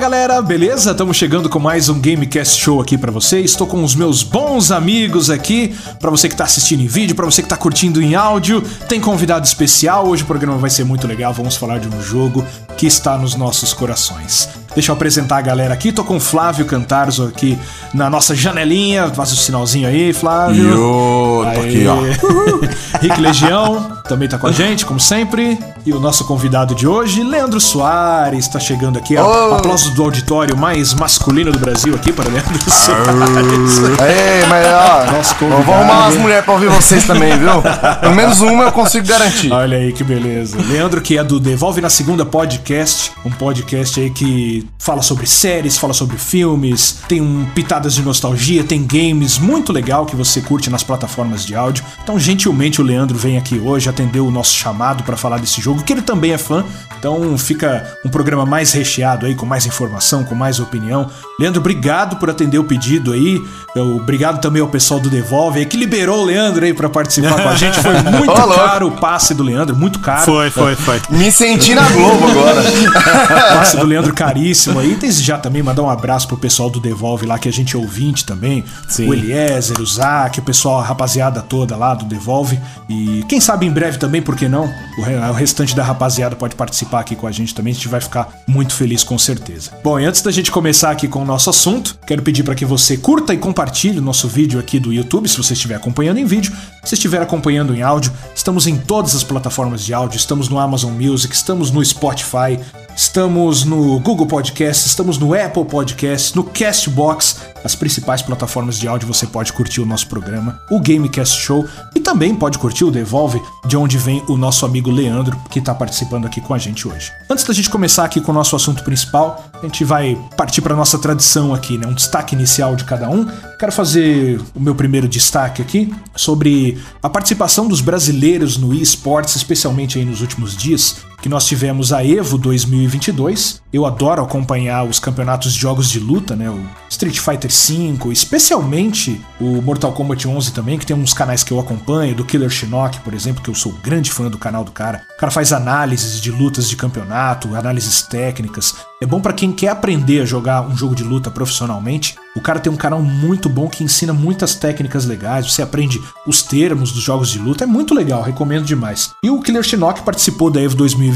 galera, beleza? Estamos chegando com mais um Gamecast Show aqui para vocês. Estou com os meus bons amigos aqui, para você que tá assistindo em vídeo, para você que tá curtindo em áudio. Tem convidado especial, hoje o programa vai ser muito legal. Vamos falar de um jogo que está nos nossos corações. Deixa eu apresentar a galera aqui. Tô com o Flávio Cantarzo aqui na nossa janelinha. Faz o sinalzinho aí, Flávio. Yo, aqui, ó. Rick Legião também tá com a gente, como sempre. E o nosso convidado de hoje, Leandro Soares, tá chegando aqui. Oh. Aplausos do auditório mais masculino do Brasil aqui para Leandro Soares. Ei, mas ó, nosso convidado. eu vou arrumar umas mulheres pra ouvir vocês também, viu? Pelo menos uma eu consigo garantir. Olha aí que beleza. Leandro, que é do Devolve na Segunda Podcast, um podcast aí que fala sobre séries, fala sobre filmes, tem um pitadas de nostalgia, tem games, muito legal que você curte nas plataformas de áudio. Então, gentilmente, o Leandro vem aqui hoje, atendeu o nosso chamado para falar desse jogo, que ele também é fã. Então, fica um programa mais recheado aí, com mais informação, com mais opinião. Leandro, obrigado por atender o pedido aí. Obrigado também ao pessoal do Devolve, aí, que liberou o Leandro aí para participar com a gente. Foi muito caro o passe do Leandro, muito caro. Foi, foi, foi. Me senti na Globo agora. passe do Leandro caríssimo aí. Desde já também mandar um abraço pro pessoal do Devolve lá, que a gente é ouvinte também. Sim. O Eliezer, o Zac, o pessoal, a rapaziada toda lá do Devolve. E quem sabe em breve também, por que não? O restante da rapaziada pode participar aqui com a gente também. A gente vai ficar muito feliz com certeza. Bom, e antes da gente começar aqui com o nosso assunto, quero pedir para que você curta e compartilhe o nosso vídeo aqui do YouTube, se você estiver acompanhando em vídeo. Se estiver acompanhando em áudio, estamos em todas as plataformas de áudio, estamos no Amazon Music, estamos no Spotify, Estamos no Google Podcast, estamos no Apple Podcast, no Castbox, as principais plataformas de áudio você pode curtir o nosso programa, o Gamecast Show, e também pode curtir o Devolve, de onde vem o nosso amigo Leandro, que está participando aqui com a gente hoje. Antes da gente começar aqui com o nosso assunto principal, a gente vai partir para nossa tradição aqui, né? Um destaque inicial de cada um. Quero fazer o meu primeiro destaque aqui sobre a participação dos brasileiros no eSports, especialmente aí nos últimos dias que nós tivemos a Evo 2022. Eu adoro acompanhar os campeonatos de jogos de luta, né? O Street Fighter V, especialmente o Mortal Kombat 11 também, que tem uns canais que eu acompanho, do Killer Shinnok, por exemplo, que eu sou grande fã do canal do cara. O cara faz análises de lutas de campeonato, análises técnicas. É bom para quem quer aprender a jogar um jogo de luta profissionalmente. O cara tem um canal muito bom que ensina muitas técnicas legais, você aprende os termos dos jogos de luta, é muito legal, recomendo demais. E o Killer Shinnok participou da EVO 2022,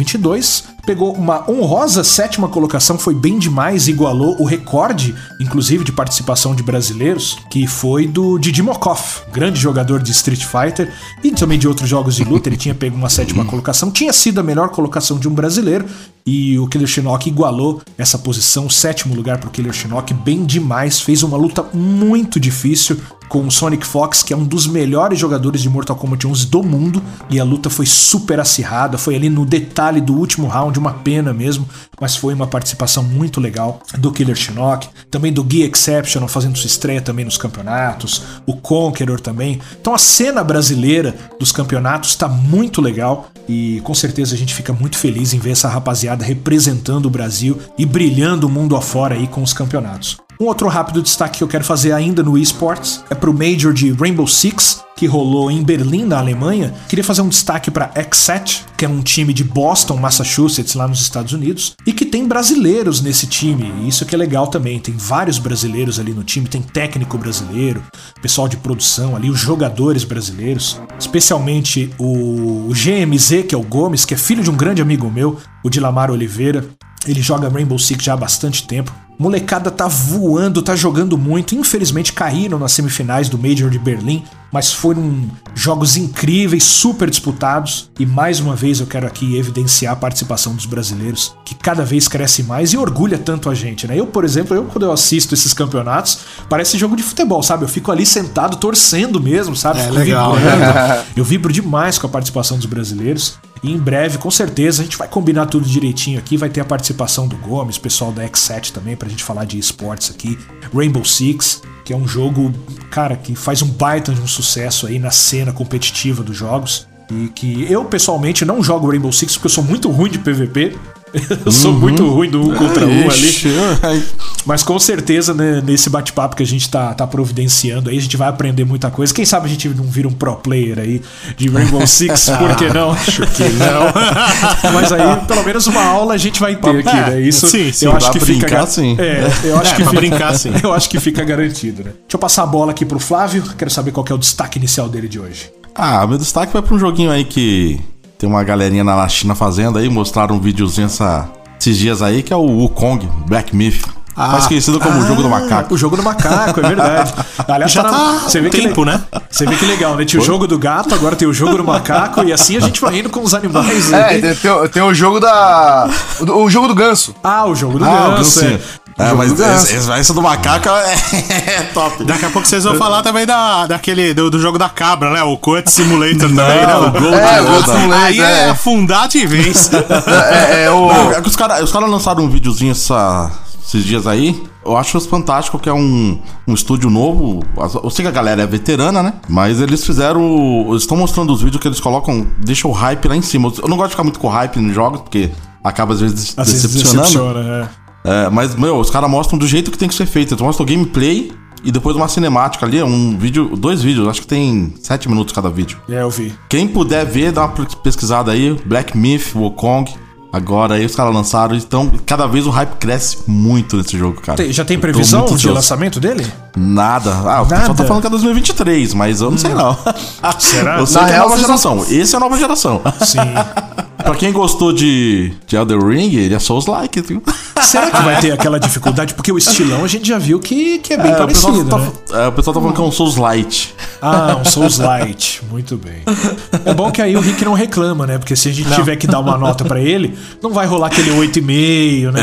pegou uma honrosa sétima colocação, foi bem demais, igualou o recorde, inclusive, de participação de brasileiros, que foi do Didi Mokoff, grande jogador de Street Fighter e também de outros jogos de luta, ele tinha pego uma sétima colocação, tinha sido a melhor colocação de um brasileiro, e o Killer Shinnok igualou essa posição, sétimo lugar para o Killer Shinnok, bem demais, fez uma luta muito difícil com o Sonic Fox, que é um dos melhores jogadores de Mortal Kombat 11 do mundo, e a luta foi super acirrada, foi ali no detalhe do último round, uma pena mesmo, mas foi uma participação muito legal do Killer Shinnok, também do Guy Exceptional fazendo sua estreia também nos campeonatos, o Conqueror também. Então a cena brasileira dos campeonatos está muito legal e com certeza a gente fica muito feliz em ver essa rapaziada representando o Brasil e brilhando o mundo afora aí com os campeonatos. Um outro rápido destaque que eu quero fazer ainda no esports é pro Major de Rainbow Six, que rolou em Berlim, na Alemanha. Queria fazer um destaque para X7, que é um time de Boston, Massachusetts, lá nos Estados Unidos, e que tem brasileiros nesse time. E isso que é legal também. Tem vários brasileiros ali no time, tem técnico brasileiro, pessoal de produção ali, os jogadores brasileiros, especialmente o GMZ, que é o Gomes, que é filho de um grande amigo meu, o Dilamar Oliveira. Ele joga Rainbow Six já há bastante tempo. Molecada tá voando, tá jogando muito. Infelizmente caíram nas semifinais do Major de Berlim, mas foram jogos incríveis, super disputados. E mais uma vez eu quero aqui evidenciar a participação dos brasileiros, que cada vez cresce mais e orgulha tanto a gente, né? Eu, por exemplo, eu quando eu assisto esses campeonatos, parece jogo de futebol, sabe? Eu fico ali sentado torcendo mesmo, sabe? É fico legal. vibrando. eu vibro demais com a participação dos brasileiros. E em breve, com certeza, a gente vai combinar tudo direitinho aqui. Vai ter a participação do Gomes, pessoal da X7 também, pra gente falar de esportes aqui. Rainbow Six, que é um jogo, cara, que faz um baita de um sucesso aí na cena competitiva dos jogos. E que eu pessoalmente não jogo Rainbow Six porque eu sou muito ruim de PVP. Eu sou uhum. muito ruim do um contra um ali. Mas com certeza, né, nesse bate-papo que a gente tá, tá providenciando aí, a gente vai aprender muita coisa. Quem sabe a gente não vira um pro player aí de Rainbow Six, por que não? Acho que não. Mas aí, pelo menos uma aula a gente vai ter aqui, né? Isso sim, sim, eu acho que brincar, fica. Sim. É, eu acho é, que fica, brincar, sim. Eu acho que fica garantido, né? Deixa eu passar a bola aqui pro Flávio. Quero saber qual é o destaque inicial dele de hoje. Ah, meu destaque vai pra um joguinho aí que tem uma galerinha na China fazendo aí, mostraram um videozinho essa, esses dias aí, que é o Wukong Black Myth. Ah, mais conhecido como ah, o jogo do macaco. O jogo do macaco, é verdade. Aliás, já tá, tá você vê tempo, que, né? Você vê que legal, né? Tinha o jogo do gato, agora tem o jogo do macaco, e assim a gente vai indo com os animais. É, tem, tem, tem, o jogo da. O, o, jogo do ganso. Ah, o jogo do ah, ganso. É. É, mas esse, esse do macaco é, é, top. Daqui a pouco vocês vão falar também da, daquele, do, do jogo da cabra, né? O Coet Simulator Não, também, né? O Gold, é, o Gold Simulator. Aí é, é afundar de vez. é, é, o... Não, é que os caras os cara lançaram um videozinho essa, esses dias aí. Eu acho fantástico que é um, um estúdio novo. Eu sei que a galera é veterana, né? Mas eles fizeram. Eles estão mostrando os vídeos que eles colocam, deixam o hype lá em cima. Eu não gosto de ficar muito com hype nos jogos, porque acaba às vezes às decepcionando. Vezes decepciona, é. É, mas, meu, os caras mostram do jeito que tem que ser feito. Eles mostram o gameplay e depois uma cinemática ali, um vídeo, dois vídeos, acho que tem sete minutos cada vídeo. É, eu vi. Quem puder ver, dá uma pesquisada aí, Black Myth, Wukong. Agora aí os caras lançaram, então cada vez o hype cresce muito nesse jogo, cara. Tem, já tem previsão de lançamento dele? Nada. Ah, o pessoal tá falando que é 2023, mas eu não hum. sei não. Será? Eu sei Na que é nova geração. Esse é a nova geração. Sim. pra quem gostou de, de Elder Ring, ele é Souls-like, viu? Será que vai ter aquela dificuldade? Porque o estilão a gente já viu que, que é bem é, parecido, o tá, né? é, o pessoal tá falando que é um Souls Light. Ah, um Souls Light. Muito bem. É bom que aí o Rick não reclama, né? Porque se a gente não. tiver que dar uma nota para ele, não vai rolar aquele 8,5, né?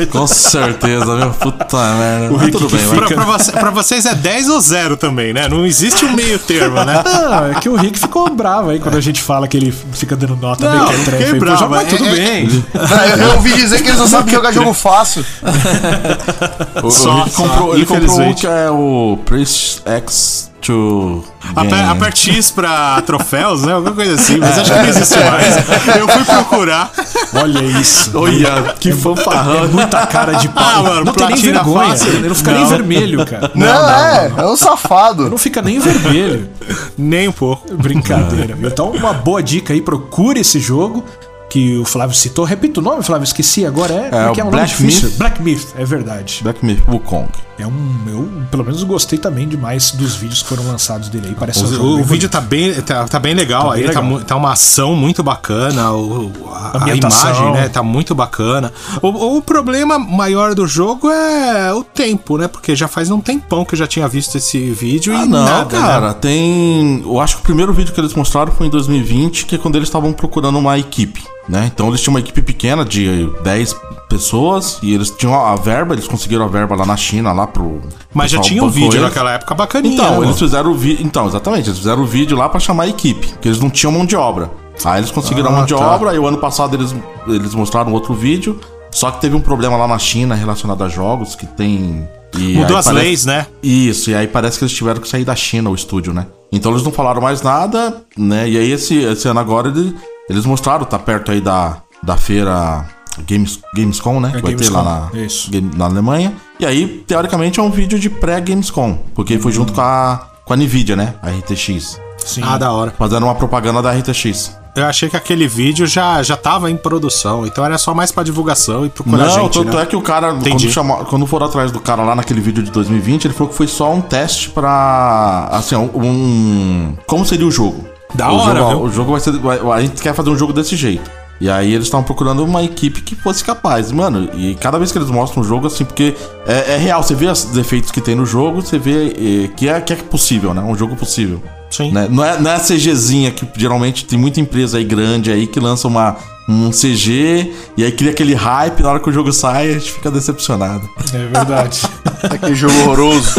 É, com certeza, meu. Puta merda. O Rick tudo bem, fica... pra, você, pra, vocês é 10 ou 0 também, né? Não existe um meio termo, né? Não, é que o Rick ficou bravo aí quando a gente fala que ele fica dando nota não, meio que é bravo. Mas tudo é, bem. É, eu ouvi dizer que eles não sabem jogar jogo fácil. o, só, ele comprou, ele comprou que é o Priest X to. Aper, aperte X pra troféus, né? Alguma coisa assim, mas acho que não existe mais. Eu fui procurar. Olha isso. Olha, que fanfarrão. É muita cara de pau. Ah, mano, não tem nem vergonha. Fácil. Ele não fica não. nem vermelho, cara. Não, não, não é, não. é um safado. Ele não fica nem vermelho. nem um pouco. Brincadeira. Então, uma boa dica aí, procure esse jogo que o Flávio citou. Repita o nome, Flávio, esqueci agora. É, é, que é um Black Myth. Black Myth, é verdade. Black Myth, Wukong. É um. Eu, pelo menos, gostei também demais dos vídeos que foram lançados dele aí. Parece o, um o, o vídeo tá bem, tá, tá bem legal tá aí. Bem tá legal. Tá, tá, uma ação muito bacana. O, a, a, imagem, né? Tá muito bacana. O, o problema maior do jogo é o tempo, né? Porque já faz um tempão que eu já tinha visto esse vídeo ah, e não, nada, né? cara. Né? Tem. Eu acho que o primeiro vídeo que eles mostraram foi em 2020, que é quando eles estavam procurando uma equipe. Né? Então eles tinham uma equipe pequena de 10 pessoas e eles tinham a verba, eles conseguiram a verba lá na China, lá pro. Mas já tinha um vídeo eles. naquela época bacaninha. Então, né? eles fizeram o vídeo. Então, exatamente, eles fizeram o vídeo lá para chamar a equipe, porque eles não tinham mão de obra. Aí eles conseguiram ah, a mão de tá. obra, e o ano passado eles, eles mostraram outro vídeo. Só que teve um problema lá na China relacionado a jogos, que tem. Mudou as parece... leis, né? Isso, e aí parece que eles tiveram que sair da China, o estúdio, né? Então eles não falaram mais nada, né? E aí esse, esse ano agora eles, eles mostraram, tá perto aí da, da feira Games, Gamescom, né? É, que vai Gamescom, ter lá na, isso. na Alemanha. E aí, teoricamente, é um vídeo de pré-Gamescom, porque foi junto com a, com a Nvidia, né? A RTX. Sim. Ah, da hora. Fazendo uma propaganda da RTX. Eu achei que aquele vídeo já, já tava em produção, então era só mais pra divulgação e procurar Não, gente, tanto né? é que o cara, quando, chamou, quando foram atrás do cara lá naquele vídeo de 2020, ele falou que foi só um teste pra, assim, um... Como seria o jogo? Da o hora, jogo, O jogo vai ser... A gente quer fazer um jogo desse jeito. E aí eles estavam procurando uma equipe que fosse capaz. Mano, e cada vez que eles mostram um jogo, assim, porque é, é real, você vê os defeitos que tem no jogo, você vê é, que, é, que é possível, né? Um jogo possível. Sim. Né? Não, é, não é a CGzinha que geralmente tem muita empresa aí grande aí que lança uma, um CG e aí cria aquele hype, na hora que o jogo sai, a gente fica decepcionado. É verdade. aquele jogo horroroso.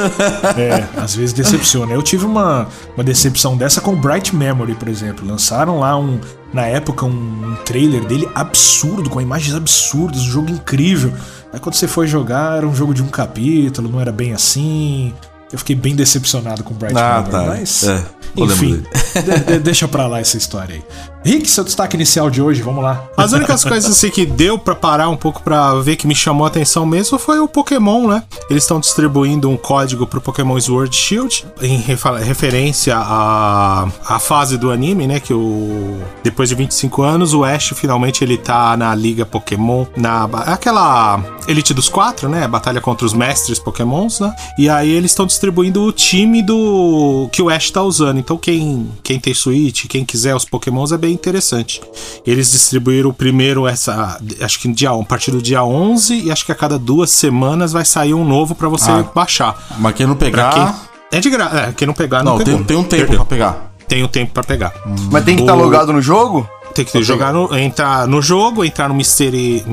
É, às vezes decepciona. Eu tive uma, uma decepção dessa com Bright Memory, por exemplo. Lançaram lá um, na época um, um trailer dele absurdo, com imagens absurdas, um jogo incrível. Aí quando você foi jogar, era um jogo de um capítulo, não era bem assim. Eu fiquei bem decepcionado com Bright ah, Memory, tá. mas. É, enfim, de, de, deixa pra lá essa história aí. Rick, seu destaque inicial de hoje, vamos lá. As únicas coisas assim que deu para parar um pouco para ver que me chamou a atenção mesmo foi o Pokémon, né? Eles estão distribuindo um código pro Pokémon Sword Shield em referência à, à fase do anime, né? Que o depois de 25 anos o Ash finalmente ele tá na liga Pokémon, na aquela Elite dos Quatro, né? A batalha contra os mestres Pokémons, né? E aí eles estão distribuindo o time do que o Ash tá usando. Então quem quem tem Switch, quem quiser os Pokémons é bem bem interessante. Eles distribuíram primeiro essa, acho que dia, a partir do dia 11 e acho que a cada duas semanas vai sair um novo para você ah, baixar. Mas quem não pegar quem, é de graça, é, quem não pegar não, não tem, tem, um tempo para pegar. Tem um tempo para pegar. Hum. Mas tem que estar tá logado no jogo? Tem que jogar no, entrar no jogo, entrar no Mystery,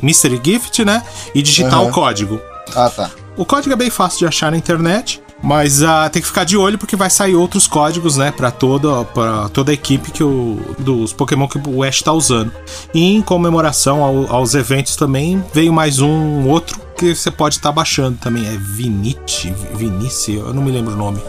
Mystery Gift, né? E digitar uhum. o código. Ah, tá. O código é bem fácil de achar na internet. Mas uh, tem que ficar de olho porque vai sair outros códigos, né, para toda para toda a equipe que o dos Pokémon que o Ash tá usando. E em comemoração ao, aos eventos também veio mais um outro que você pode estar tá baixando também, é Vinite, Vinice, eu não me lembro o nome.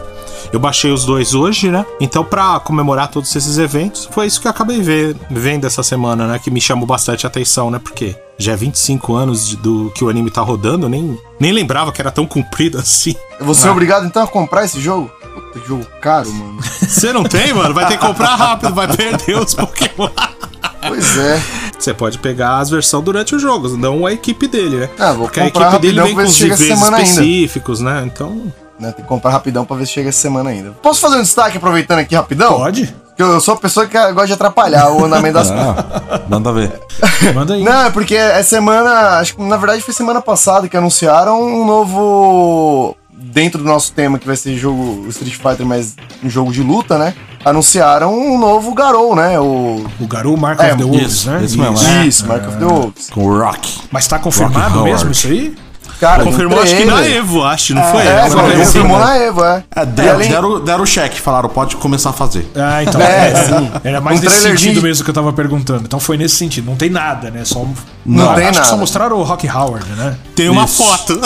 Eu baixei os dois hoje, né? Então, para comemorar todos esses eventos, foi isso que eu acabei ver, vendo essa semana, né? Que me chamou bastante atenção, né? Porque já é 25 anos de, do que o anime tá rodando, nem, nem lembrava que era tão comprido assim. Você ah. é obrigado então a comprar esse jogo? Puta, jogo caro, mano. Você não tem, mano? Vai ter que comprar rápido, vai perder os Pokémon. Pois é. Você pode pegar as versões durante o jogo, não a equipe dele, né? Ah, vou Porque a equipe dele vem com os níveis específicos, ainda. né? Então. Né, tem que comprar rapidão pra ver se chega essa semana ainda. Posso fazer um destaque aproveitando aqui rapidão? Pode. Porque eu sou a pessoa que gosta de atrapalhar o andamento das coisas. Manda ver. Manda aí. Não, é porque é semana. Acho que na verdade foi semana passada que anunciaram um novo. Dentro do nosso tema, que vai ser jogo Street Fighter, mas um jogo de luta, né? Anunciaram um novo Garou, né? O, o Garou Mark é, of the Wolves, isso, né? Isso, mesmo, é. isso Mark of the Wolves. Com o Rock. Mas tá confirmado mesmo isso aí? Cara, Confirmou acho que na Evo, acho, não é, foi? É, não, confirmou na Evo, é. é deram, além... deram, deram o cheque, falaram, pode começar a fazer. Ah, então. É, é, era mais um nesse sentido de... mesmo que eu tava perguntando. Então foi nesse sentido. Não tem nada, né? Só não, não tem acho nada. que só mostraram o Rock Howard, né? Tem uma Isso. foto.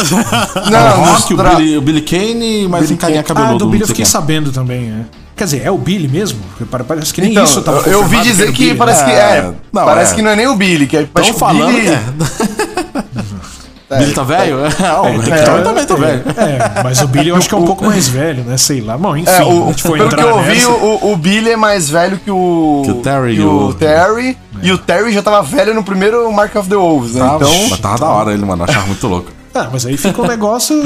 não, o Rock, o Billy, o Billy Kane, mas um carinha cabeludo. Ah, do Billy eu fiquei sabendo também, é. Quer dizer, é o Billy mesmo? Parece que nem então, isso tava Eu ouvi dizer que, que parece que é. Não, parece é. que não é nem o Billy, que é. Estão falando Billy... que é. É, Billy tá velho? É, é, é, também tá velho. É, mas o Billy eu acho que é um pouco mais velho, né? Sei lá. Bom, enfim, é, o, a gente foi pelo que eu ouvi, o, o, Billy é mais velho que o. Que o Terry. Que o, o Terry. É. E o Terry já tava velho no primeiro Mark of the Wolves, né? então. Mas tava da hora ele, mano. Achava muito louco. Ah, mas aí fica um negócio.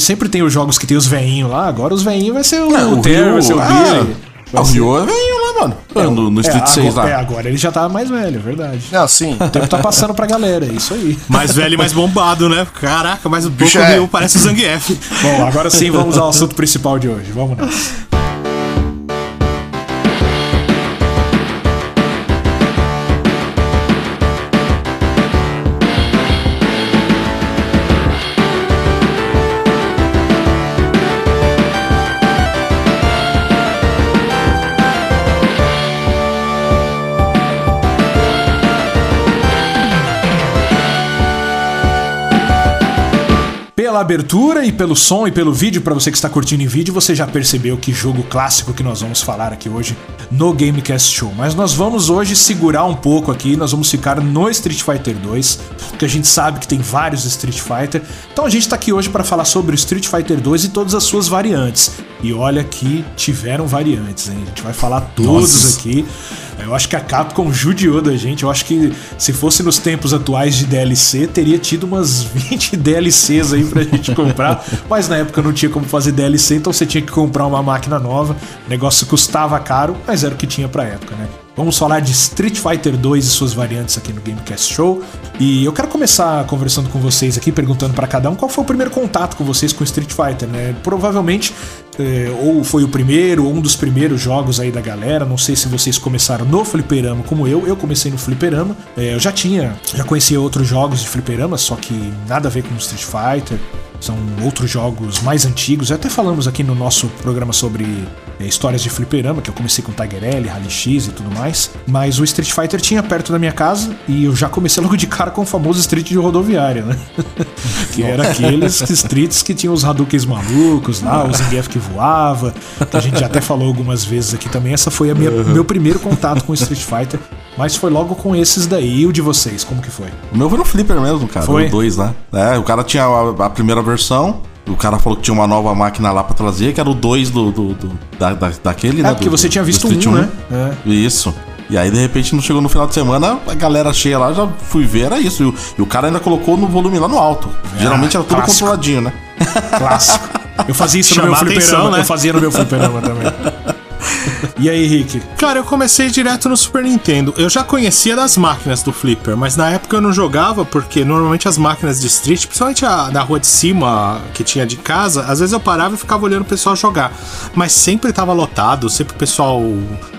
Sempre tem os jogos que tem os veinhos lá, agora os veinhos vai ser o, é, o Terry, vai ser o ah, Billy. Ah, o Ryo é velho lá, mano. É, no, no Street é, 6 agora, lá. É, agora ele já tá mais velho, é verdade. Não, sim. O tempo tá passando pra galera, é isso aí. Mais velho e mais bombado, né? Caraca, mas o bicho é... parece o Zangief. Bom, agora sim vamos ao assunto principal de hoje. Vamos nessa. Pela abertura e pelo som e pelo vídeo, para você que está curtindo em vídeo, você já percebeu que jogo clássico que nós vamos falar aqui hoje no Gamecast Show. Mas nós vamos hoje segurar um pouco aqui, nós vamos ficar no Street Fighter 2, porque a gente sabe que tem vários Street Fighter. Então a gente está aqui hoje para falar sobre o Street Fighter 2 e todas as suas variantes. E olha que tiveram variantes, hein? A gente vai falar todos Nossa. aqui. Eu acho que a Capcom judiou da gente. Eu acho que se fosse nos tempos atuais de DLC, teria tido umas 20 DLCs aí pra gente comprar. Mas na época não tinha como fazer DLC, então você tinha que comprar uma máquina nova. O negócio custava caro, mas era o que tinha pra época, né? Vamos falar de Street Fighter 2 e suas variantes aqui no Gamecast Show. E eu quero começar conversando com vocês aqui, perguntando para cada um qual foi o primeiro contato com vocês com Street Fighter, né? Provavelmente é, ou foi o primeiro, ou um dos primeiros jogos aí da galera. Não sei se vocês começaram no fliperama como eu. Eu comecei no fliperama. É, eu já tinha, já conhecia outros jogos de fliperama, só que nada a ver com Street Fighter. São outros jogos mais antigos. Até falamos aqui no nosso programa sobre é, histórias de fliperama, que eu comecei com Tiger L, Rally X e tudo mais. Mas o Street Fighter tinha perto da minha casa e eu já comecei logo de cara com o famoso Street de rodoviária, né? que era aqueles streets que tinham os Hadoukens malucos lá, os Zangief que voava, que a gente já até falou algumas vezes aqui também. Essa foi a minha, meu primeiro contato com Street Fighter, mas foi logo com esses daí. E o de vocês, como que foi? O meu foi no Flipper mesmo, cara. Foi? O 2 lá. Né? É, o cara tinha a, a primeira versão, o cara falou que tinha uma nova máquina lá pra trazer, que era o 2 do, do, do, da, da, daquele, é, né? porque do, você tinha visto um, né? É. Isso. E aí, de repente, não chegou no final de semana, a galera cheia lá, já fui ver, era isso. E o, e o cara ainda colocou no volume lá no alto. É, Geralmente era tudo clássico. controladinho, né? Clássico. Eu fazia isso Chamar no meu fliperama, atenção, né? Eu fazia no meu fliperama também. E aí, Rick? Cara, eu comecei direto no Super Nintendo. Eu já conhecia das máquinas do Flipper, mas na época eu não jogava porque normalmente as máquinas de Street, principalmente a da rua de cima que tinha de casa, às vezes eu parava e ficava olhando o pessoal jogar. Mas sempre tava lotado, sempre o pessoal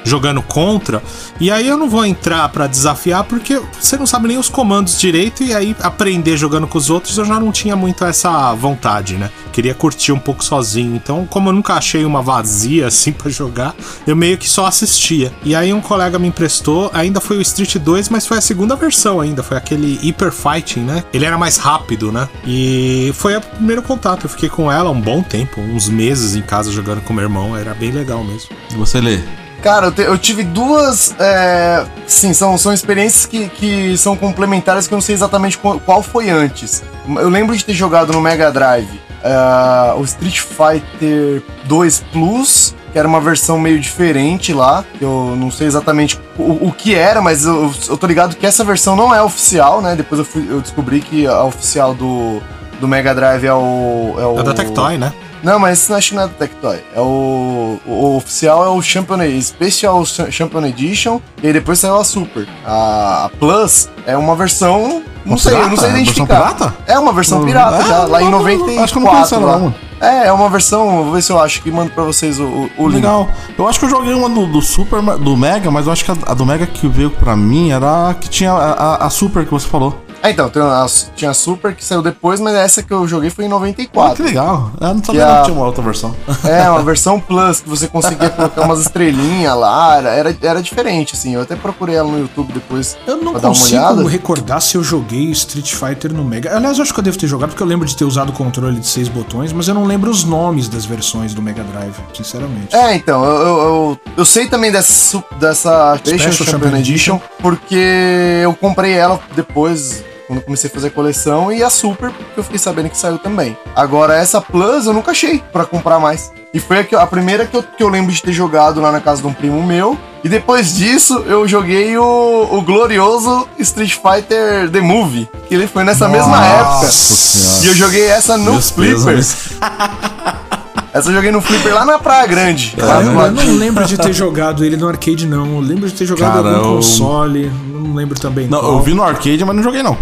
jogando contra. E aí eu não vou entrar para desafiar porque você não sabe nem os comandos direito e aí aprender jogando com os outros eu já não tinha muito essa vontade, né? Queria curtir um pouco sozinho. Então, como eu nunca achei uma vazia assim para jogar, eu meio que só assistia. E aí um colega me emprestou, ainda foi o Street 2, mas foi a segunda versão ainda, foi aquele Hyper Fighting, né? Ele era mais rápido, né? E foi o primeiro contato. Eu fiquei com ela um bom tempo, uns meses em casa jogando com meu irmão, era bem legal mesmo. E você lê? Cara, eu, te, eu, tive duas. É, sim, são, são experiências que, que são complementares que eu não sei exatamente qual, qual foi antes. Eu lembro de ter jogado no Mega Drive uh, o Street Fighter 2 Plus que era uma versão meio diferente lá. Eu não sei exatamente o, o que era, mas eu, eu tô ligado que essa versão não é oficial, né? Depois eu, fui, eu descobri que a oficial do, do Mega Drive é o. É, o, é da Tectoy, né? Não, mas que não é da Tectoy. É o, o, oficial é o Champion Special Champion Edition e aí depois saiu a Super. A, a Plus é uma versão. Não sei, pirata? eu não sei identificar. É, pirata? é uma versão pirata é, já, lá em 94. Acho que eu não conheço ela. É, é uma versão, vou ver se eu acho que mando pra vocês o, o link. Legal. Eu acho que eu joguei uma do, do, Super, do Mega, mas eu acho que a, a, do Mega que veio pra mim era a que tinha a, a, a Super que você falou. É, então, tinha a Super que saiu depois, mas essa que eu joguei foi em 94. Ah, que legal. Eu não sabia que, a... tinha uma outra versão. É, uma versão Plus, que você conseguia colocar umas estrelinhas lá, era, era diferente, assim. Eu até procurei ela no YouTube depois. Eu não consigo recordar se eu joguei Street Fighter no Mega. Aliás, eu acho que eu devo ter jogado, porque eu lembro de ter usado o controle de seis botões, mas eu não lembro os nomes das versões do Mega Drive, sinceramente. É, então, eu, eu, eu, eu sei também dessa, dessa Special Champion Edition, Edition, porque eu comprei ela depois quando comecei a fazer coleção, e a Super, porque eu fiquei sabendo que saiu também. Agora, essa Plus eu nunca achei para comprar mais. E foi a, a primeira que eu, que eu lembro de ter jogado lá na casa de um primo meu. E depois disso, eu joguei o, o glorioso Street Fighter The Movie. Que ele foi nessa Nossa mesma época. Senhora. E eu joguei essa no Meus Flippers. Essa eu joguei no Flipper lá na Praia Grande. Caramba, eu não lembro de ter jogado ele no arcade, não. Eu lembro de ter jogado Cara, algum console. Não lembro também. Não, qual. eu vi no arcade, mas não joguei, não.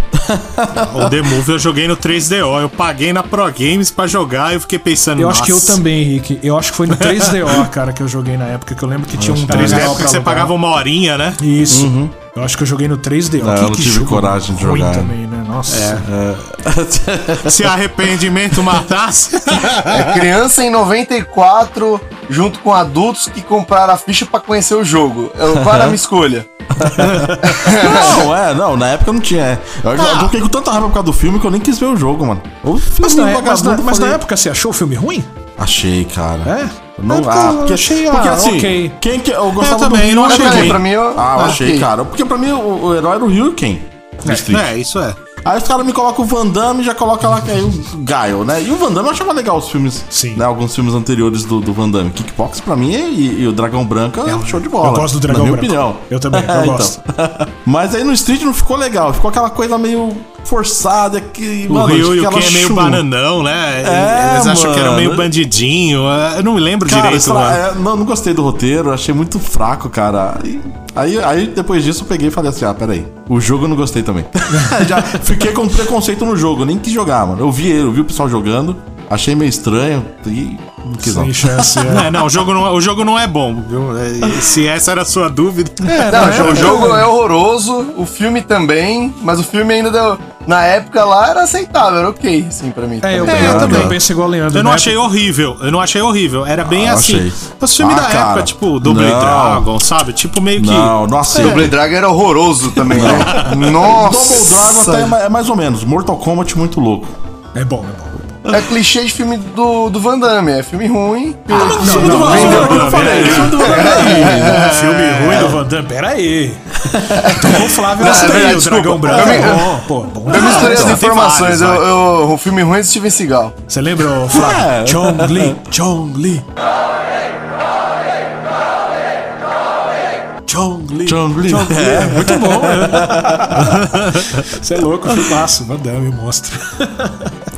o The Move eu joguei no 3DO. Eu paguei na Pro Games pra jogar e eu fiquei pensando. Eu acho que eu também, Henrique. Eu acho que foi no 3DO, cara, que eu joguei na época, que eu lembro que tinha um 3DO. Na época que você pagava uma horinha, né? Isso. Uhum. Eu acho que eu joguei no 3D. Não, que, eu não tive coragem de jogar. também, né? Nossa. É. é. Se arrependimento matasse. É criança em 94, junto com adultos que compraram a ficha para conhecer o jogo. Qual era a minha escolha? não, é, não, na época não tinha. É. Eu, ah. eu fiquei com tanta raiva por causa do filme que eu nem quis ver o jogo, mano. O filme mas, na, mas, na, mas na época você achou o filme ruim? Achei, cara. É? Não, ah, porque, achei, porque ah, assim, okay. quem que eu gostava eu também, do não achei. Pra mim, eu, ah, eu achei, okay. cara. Porque pra mim o, o herói era o Ryuken. É, é, isso é. Aí os caras me colocam o Van Damme e já colocam lá que é o Gaio, né? E o Van Damme eu achava legal os filmes. Sim. Né, alguns filmes anteriores do, do Van Damme. Kickbox pra mim e, e o Dragão Branco é, um show de bola. Eu gosto do Dragão na minha Branco. opinião. Eu também, eu então. gosto. Mas aí no Street não ficou legal. Ficou aquela coisa meio forçada que. O mano, Ryu e o Ken é meio bananão, né? É, Eles acham que era meio bandidinho. Eu não me lembro cara, direito. Lá, é, não, não gostei do roteiro, achei muito fraco, cara. E, aí, aí depois disso eu peguei e falei assim: ah, peraí. O jogo eu não gostei também. Já fiquei com preconceito no jogo, nem quis jogar, mano. Eu vi ele, eu vi o pessoal jogando, achei meio estranho e quis Sem não. chance, é. é. não, o jogo não, o jogo não é bom, viu? É, se essa era a sua dúvida. É, não, não, o jogo é horroroso, o filme também, mas o filme ainda deu na época lá era aceitável, era ok, assim, pra mim. É, eu, é, eu também penso igual Leandro. Eu não né? achei horrível, eu não achei horrível. Era bem ah, assim. Achei. Os filmes ah, da cara, época, tipo Double Dragon, sabe? Tipo meio que. Não, nossa. É. Double Dragon era horroroso também, né? nossa. Double Dragon até é mais ou menos. Mortal Kombat muito louco. É bom, é bom. É clichê de filme do, do Van Damme, é filme ruim. Ah, não, não, filme do Van Damme, eu falei. Filme do Van Damme. Filme ruim do Van Damme, peraí. Então o Flávio não, é o Dragão Branco. Eu, bom, pô, bom. Eu misturei as informações. Eu, eu, o filme ruim é Steven Seagal. Você lembra, o Flávio? É. Chong Li, Chong Li. Chong Li. Chong Li. Chong Li. É, muito bom. Você é louco, filmaço. Van Damme, monstro.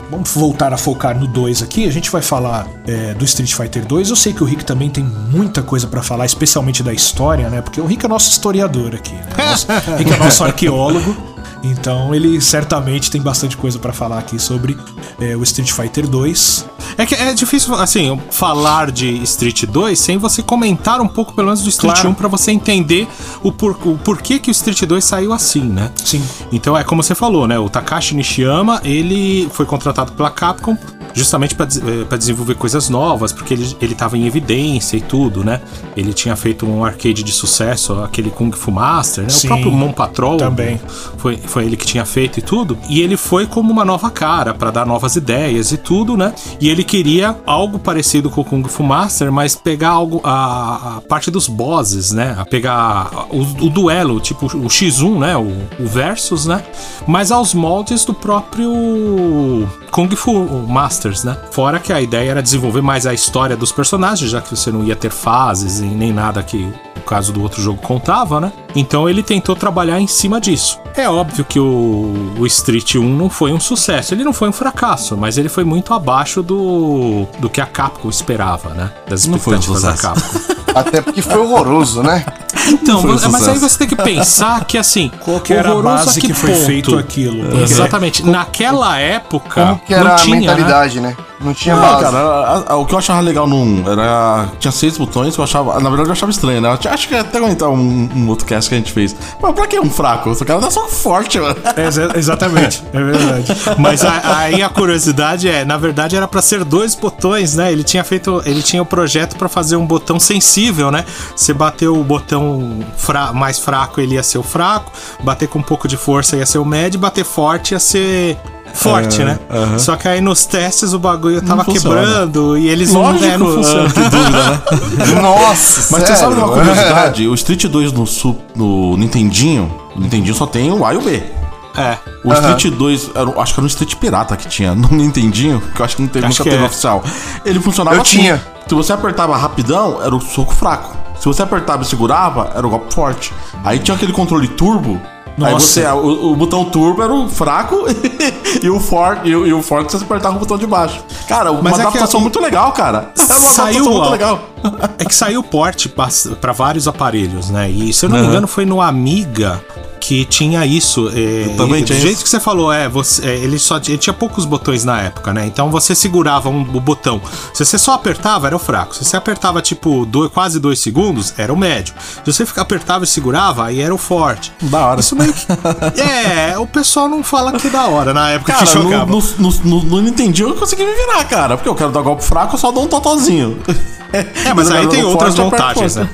Vamos voltar a focar no 2 aqui. A gente vai falar é, do Street Fighter 2. Eu sei que o Rick também tem muita coisa para falar, especialmente da história, né? Porque o Rick é nosso historiador aqui. Né? Nosso, o Rick é nosso arqueólogo. Então ele certamente tem bastante coisa para falar aqui sobre é, o Street Fighter 2. É que é difícil, assim, falar de Street 2 sem você comentar um pouco, pelo menos, do Street claro. 1 para você entender o, por, o porquê que o Street 2 saiu assim, né? Sim. Então é como você falou, né? O Takashi Nishiyama, ele foi contratado pela Capcom justamente para eh, desenvolver coisas novas, porque ele, ele tava em evidência e tudo, né? Ele tinha feito um arcade de sucesso, aquele Kung Fu Master, né? Sim, o próprio Mon Patrol também. Foi, foi ele que tinha feito e tudo. E ele foi como uma nova cara para dar novas ideias e tudo, né? E ele queria algo parecido com o Kung Fu Master, mas pegar algo a, a parte dos bosses, né? A pegar o, o, duelo, tipo o X1, né? O, o versus, né? Mas aos moldes do próprio Kung Fu Masters, né? Fora que a ideia era desenvolver mais a história dos personagens, já que você não ia ter fases e nem nada que o caso do outro jogo contava, né? Então ele tentou trabalhar em cima disso. É óbvio que o, o Street 1 não foi um sucesso, ele não foi um fracasso, mas ele foi muito abaixo do, do que a Capcom esperava, né? Das expectativas um da Capcom. Até porque foi horroroso, né? Então, mas aí você tem que pensar que assim, qual que era a base que, que foi feito aquilo? Exatamente. Naquela época, como que era a tinha, mentalidade, né? né? Não tinha não, base. cara, a, a, o que eu achava legal num era tinha seis botões, eu achava, na verdade eu achava estranho, né? acho que até comentar um, um, outro cast que a gente fez. Mas pra que um fraco? O cara tá só forte, mano. É, exatamente, é verdade. Mas a, aí a curiosidade é, na verdade era para ser dois botões, né? Ele tinha feito, ele tinha o projeto para fazer um botão sensível, né? Você bateu o botão fra mais fraco, ele ia ser o fraco, bater com um pouco de força ia ser o médio, bater forte ia ser forte, é, né? Uh -huh. Só que aí nos testes o bagulho tava quebrando e eles Lógico, não, é, não funciona. Dúvida, né? Nossa, Mas sério? você sabe uma curiosidade? O Street 2 no, no Nintendinho, o Nintendinho só tem o A e o B. É. O Street 2, era, acho que era um Street Pirata que tinha no Nintendinho, que eu acho que não teve, acho nunca teve é. oficial. Ele funcionava eu assim. tinha. Se você apertava rapidão, era o soco fraco. Se você apertava e segurava, era o golpe forte. Aí tinha aquele controle turbo nossa. Aí você, o, o, botão turbo era o fraco e o forte e, e, o forte você apertava o botão de baixo. Cara, uma Mas é adaptação que, muito legal, cara. É uma saiu, muito legal. É que saiu o porte para vários aparelhos, né? E se eu não uhum. me engano foi no Amiga que tinha isso. É, também tinha do jeito que você falou, é, você, é, ele só ele tinha poucos botões na época, né? Então você segurava um, o botão. Se você só apertava, era o fraco. Se você apertava, tipo, dois, quase dois segundos, era o médio. Se você apertava e segurava, aí era o forte. Da hora. Isso meio que. é, o pessoal não fala que da hora na época cara, que jogava. No, no, no, no Nintendo eu consegui me virar, cara. Porque eu quero dar golpe fraco, eu só dou um totozinho. É, mas aí tem outras montagens, né?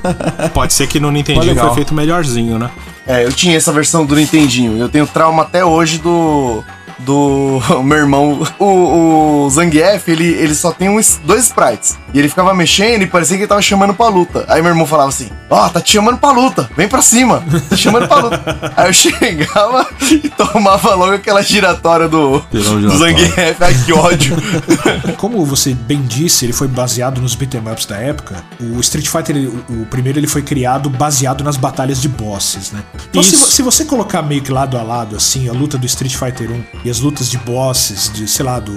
Pode ser que no Nintendo foi feito melhorzinho, né? É, eu tinha essa versão do Nintendinho. Eu tenho trauma até hoje do do meu irmão, o, o Zangief, ele, ele só tem uns, dois sprites. E ele ficava mexendo e parecia que ele tava chamando pra luta. Aí meu irmão falava assim: Ó, oh, tá te chamando pra luta, vem pra cima, tá te chamando pra luta. Aí eu chegava e tomava logo aquela giratória do, do Zangief. Ai, que ódio. Como você bem disse, ele foi baseado nos beat'em ups da época. O Street Fighter, o, o, primeiro, ele foi criado baseado nas batalhas de bosses, né? Então, se, se, você colocar meio que lado a lado, assim, a luta do Street Fighter 1 e as lutas de bosses, de, sei lá, do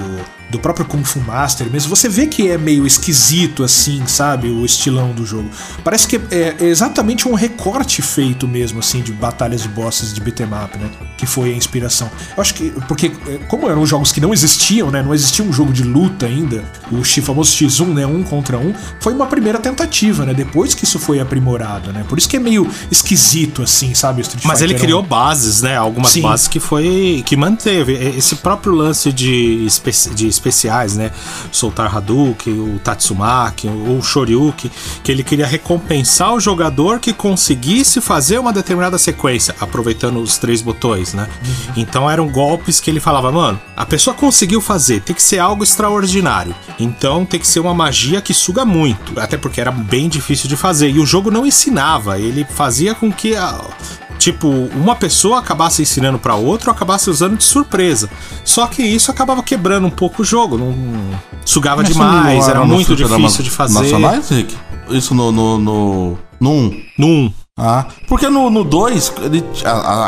do próprio Kung Fu Master mesmo, você vê que é meio esquisito assim, sabe? O estilão do jogo. Parece que é, é exatamente um recorte feito mesmo, assim, de batalhas de bosses de beat'em up, né? Que foi a inspiração. Eu acho que, porque é, como eram jogos que não existiam, né? Não existia um jogo de luta ainda, o famoso X1, né? Um contra um, foi uma primeira tentativa, né? Depois que isso foi aprimorado, né? Por isso que é meio esquisito, assim, sabe? Mas ele criou bases, né? Algumas Sim. bases que foi. que manteve. Esse próprio lance de, de especiais, né? Soltar Hadouken, o Tatsumaki, o Shoryuken, que ele queria recompensar o jogador que conseguisse fazer uma determinada sequência, aproveitando os três botões, né? Uhum. Então eram golpes que ele falava, mano, a pessoa conseguiu fazer, tem que ser algo extraordinário. Então tem que ser uma magia que suga muito, até porque era bem difícil de fazer. E o jogo não ensinava, ele fazia com que a, tipo, uma pessoa acabasse ensinando para outra ou acabasse usando de surpresa. Só que isso acabava quebrando um pouco o jogo, não sugava Mas demais, era muito difícil de fazer. Nacionais, Rick? Isso no no no, no 1. No 1. Ah, porque no 2,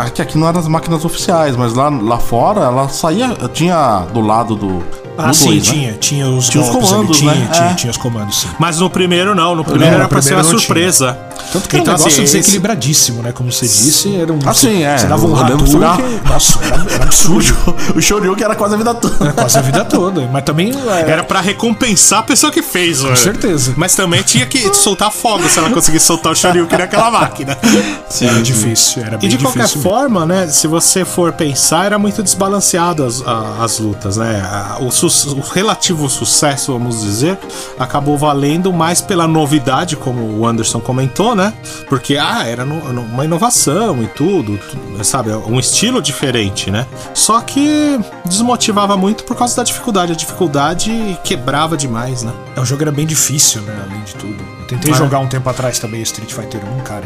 aqui, aqui não eram as máquinas oficiais, mas lá, lá fora ela saía, tinha do lado do, ah, no sim, dois, né? tinha. Né? Tinha os, tinha os comandos, ali, tinha, né? Tinha, é. tinha os comandos, sim. Mas no primeiro não, no primeiro não, era pra ser uma surpresa. Tinha. Tanto que então, era um negócio assim, desequilibradíssimo, né? Como você disse, era um. Assim, é. Você dava um rato que... Nossa, era, era absurdo. o Shoryuken era quase a vida toda. Era quase a vida toda. Mas também. Era, era pra recompensar a pessoa que fez, Com certeza. Mas também tinha que soltar fogo se ela conseguisse soltar o Shoryuken naquela máquina. Sim, era difícil, era bem E de qualquer forma, né? Se você for pensar, era muito desbalanceado as, as lutas, né? O, o relativo sucesso, vamos dizer, acabou valendo mais pela novidade, como o Anderson comentou, né? Porque, ah, era no, uma inovação e tudo, sabe? Um estilo diferente, né? Só que desmotivava muito por causa da dificuldade. A dificuldade quebrava demais, né? É, o jogo era bem difícil, né? Além de tudo. Tentei ah, jogar um tempo atrás também Street Fighter 1, cara,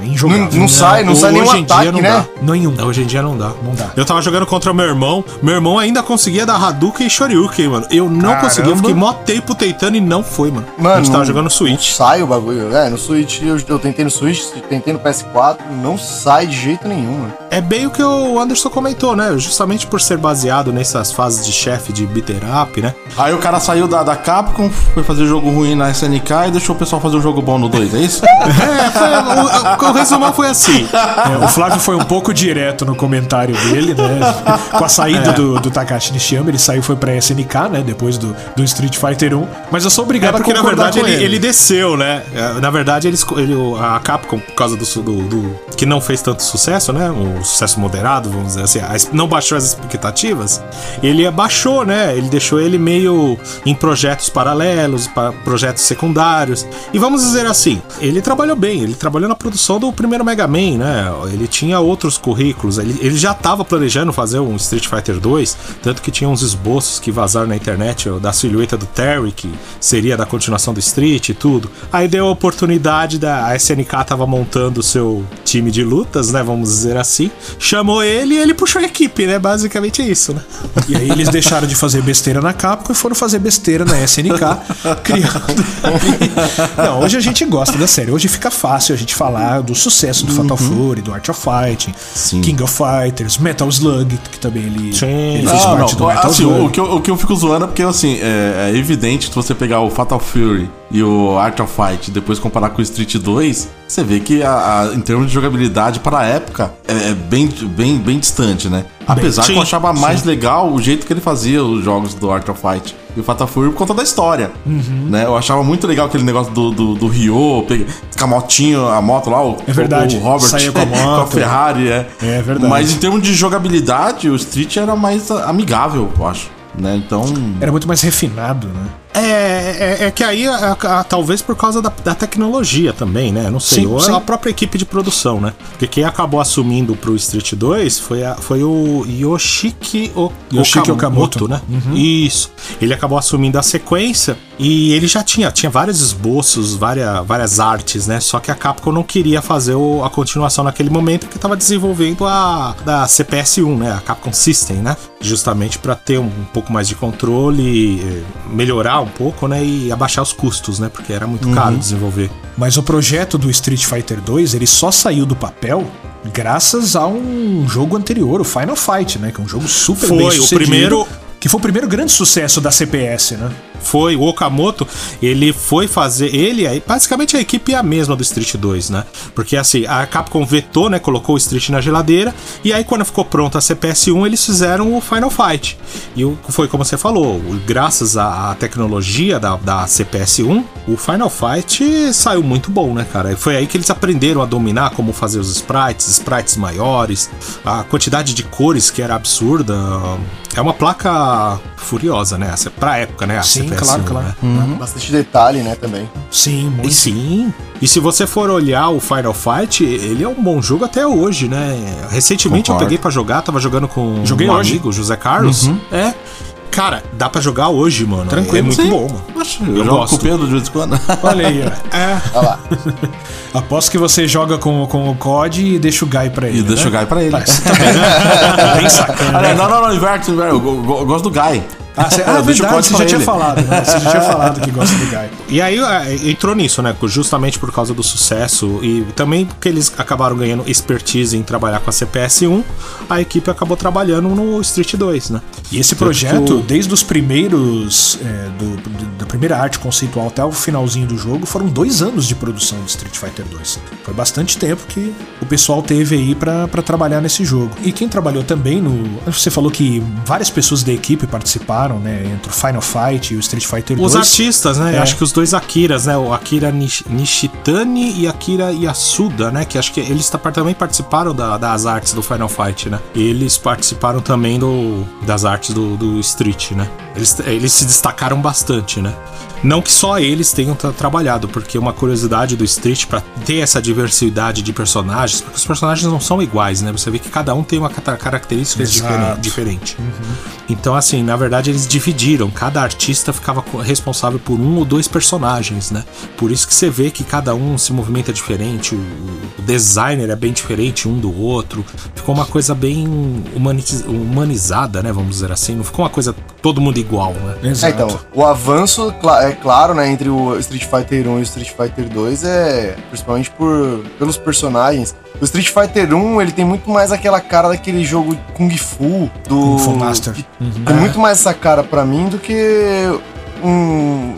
nem jogar. Não, não sai, não, não sai nenhum ataque, não né? Dá. Nenhum. Hoje em dia não dá. Não dá. Eu tava jogando contra meu irmão, meu irmão ainda conseguia dar Hadouken e Shoryuken, mano. Eu não Caramba. conseguia, eu fiquei mó tempo tentando e não foi, mano. Mano, a gente tava jogando Switch. sai o bagulho. É, no Switch eu, eu tentei no Switch, tentei no PS4, não sai de jeito nenhum, mano. É bem o que o Anderson comentou, né? Justamente por ser baseado nessas fases de chefe de beater up, né? Aí o cara saiu da, da Capcom, foi fazer jogo ruim na SNK e deixou o pessoal fazer um jogo bom no 2, é isso? é, foi, o, o, o resumão foi assim. É, o Flávio foi um pouco direto no comentário dele, né? Com a saída é. do, do Takashi Nishiyama, ele saiu foi pra SNK, né? Depois do, do Street Fighter 1. Mas eu sou obrigado é porque, a concordar na verdade, ele, ele. ele, desceu, né? É, na verdade, ele, ele, a Capcom, por causa do, do, do, que não fez tanto sucesso, né? Um sucesso moderado, vamos dizer assim, não baixou as expectativas. Ele abaixou, né? Ele deixou ele meio em projetos paralelos, para projetos secundários. E vamos dizer assim, ele trabalhou bem, ele trabalhou na produção do primeiro Mega Man, né? Ele tinha outros currículos, ele, ele já estava planejando fazer um Street Fighter 2, tanto que tinha uns esboços que vazaram na internet da silhueta do Terry, que seria da continuação do Street e tudo. Aí deu a oportunidade da a SNK tava montando o seu time de lutas, né? Vamos dizer assim. Chamou ele e ele puxou a equipe, né? Basicamente é isso, né? E aí eles deixaram de fazer besteira na Capcom e foram fazer besteira na SNK, criando. Não, hoje a gente gosta da série. Hoje fica fácil a gente falar do sucesso do Fatal uhum. Fury, do Art of Fighting, Sim. King of Fighters, Metal Slug, que também ele, ele fez parte não, do Metal assim, Slug. O que, eu, o que eu fico zoando é porque, assim, é, é evidente que você pegar o Fatal Fury e o Art of Fight depois comparar com o Street 2, você vê que a, a, em termos de jogabilidade para a época é, é, bem, bem, bem distante, né? Apesar sim, que eu achava sim. mais legal o jeito que ele fazia os jogos do Art of Fight e o Fatal Fury por conta da história. Uhum. Né? Eu achava muito legal aquele negócio do, do, do Ryo, com a motinho, a moto lá, o, é verdade. o Robert Saía com a, moto. com a Ferrari. É. é verdade. Mas em termos de jogabilidade, o Street era mais amigável, eu acho. Né? Então. Era muito mais refinado, né? É, é, é, que aí, a, a, talvez por causa da, da, tecnologia também, né? Não sei, sim, ou sim. a própria equipe de produção, né? Porque quem acabou assumindo pro Street 2 foi, a, foi o Yoshiki, o, Yoshiki Okamoto, Okamoto né? Uhum. Isso. Ele acabou assumindo a sequência e ele já tinha, tinha vários esboços, várias, várias artes, né? Só que a Capcom não queria fazer o, a continuação naquele momento porque estava desenvolvendo a da CPS-1, né? A Capcom System, né? Justamente para ter um, um pouco mais de controle, eh, melhorar um pouco, né? E abaixar os custos, né? Porque era muito caro uhum. desenvolver. Mas o projeto do Street Fighter 2, ele só saiu do papel graças a um jogo anterior, o Final Fight, né? Que é um jogo super Foi, bem sucedido. o primeiro Que foi o primeiro grande sucesso da CPS, né? Foi, o Okamoto, ele foi fazer. Ele, basicamente a equipe é a mesma do Street 2, né? Porque assim, a Capcom vetou, né? Colocou o Street na geladeira. E aí, quando ficou pronto a CPS 1, eles fizeram o Final Fight. E foi como você falou, graças à tecnologia da, da CPS 1, o Final Fight saiu muito bom, né, cara? E foi aí que eles aprenderam a dominar como fazer os sprites, sprites maiores, a quantidade de cores que era absurda. É uma placa furiosa, né? Pra época, né? A Sim, CPS claro, 1, claro. Né? Uhum. Bastante detalhe, né, também. Sim, muito. E sim. E se você for olhar o Final Fight, ele é um bom jogo até hoje, né? Recentemente Concordo. eu peguei para jogar, tava jogando com Joguei um hoje. amigo, José Carlos. Uhum. É. Cara, dá pra jogar hoje, mano. Tranquilo. É muito sim. bom, mano. Poxa, eu, eu jogo gosto. com o Pedro de vez em quando. Olha aí, ó. É. Olha lá. Aposto que você joga com, com o COD e deixa o Guy pra ele. E né? deixa o Guy pra ele. Tá bem, né? bem sacana. Né? Não, não, não, inverte, inverte. Eu, eu, eu gosto do Guy. Ah, cê, ah verdade, você já tinha falado, né? Você já tinha falado que gosta do Guy. E aí é, entrou nisso, né? Justamente por causa do sucesso e também porque eles acabaram ganhando expertise em trabalhar com a CPS 1, a equipe acabou trabalhando no Street 2, né? E esse projeto, desde os primeiros. É, do, da primeira arte conceitual até o finalzinho do jogo, foram dois anos de produção de Street Fighter 2. Foi bastante tempo que o pessoal teve aí para trabalhar nesse jogo. E quem trabalhou também no. Você falou que várias pessoas da equipe participaram né? Entre o Final Fight e o Street Fighter 2. Os artistas, né? É. Acho que os dois Akiras, né? O Akira Nishitani e Akira Yasuda, né? Que acho que eles também participaram da, das artes do Final Fight, né? Eles participaram também do, das artes do, do Street, né? Eles, eles se destacaram bastante, né? Não que só eles tenham trabalhado, porque uma curiosidade do Street para ter essa diversidade de personagens, porque os personagens não são iguais, né? Você vê que cada um tem uma característica Exato. diferente. Uhum. Então, assim, na verdade, eles dividiram. Cada artista ficava responsável por um ou dois personagens, né? Por isso que você vê que cada um se movimenta diferente, o, o designer é bem diferente um do outro. Ficou uma coisa bem humanizada, né? Vamos dizer assim. Não ficou uma coisa todo mundo igual, né? Exato. É, então, o avanço, é claro, né, entre o Street Fighter 1 e o Street Fighter 2 é principalmente por, pelos personagens. O Street Fighter 1, ele tem muito mais aquela cara daquele jogo Kung Fu do Kung Fu Master. Uhum. Tem muito mais essa cara para mim do que um,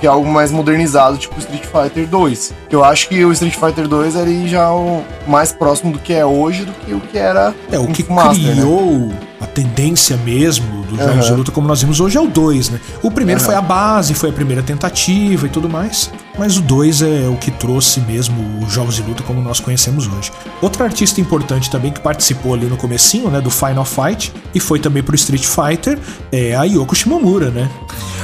que é algo mais modernizado, tipo Street Fighter 2. Eu acho que o Street Fighter 2 ele já é o mais próximo do que é hoje do que o que era É, o que Master, né? criou né? A tendência mesmo dos jogos uhum. de luta como nós vimos hoje é o 2, né? O primeiro uhum. foi a base, foi a primeira tentativa e tudo mais, mas o 2 é o que trouxe mesmo os jogos de luta como nós conhecemos hoje. Outra artista importante também que participou ali no comecinho, né, do Final Fight e foi também pro Street Fighter é a Yoko Shimomura, né?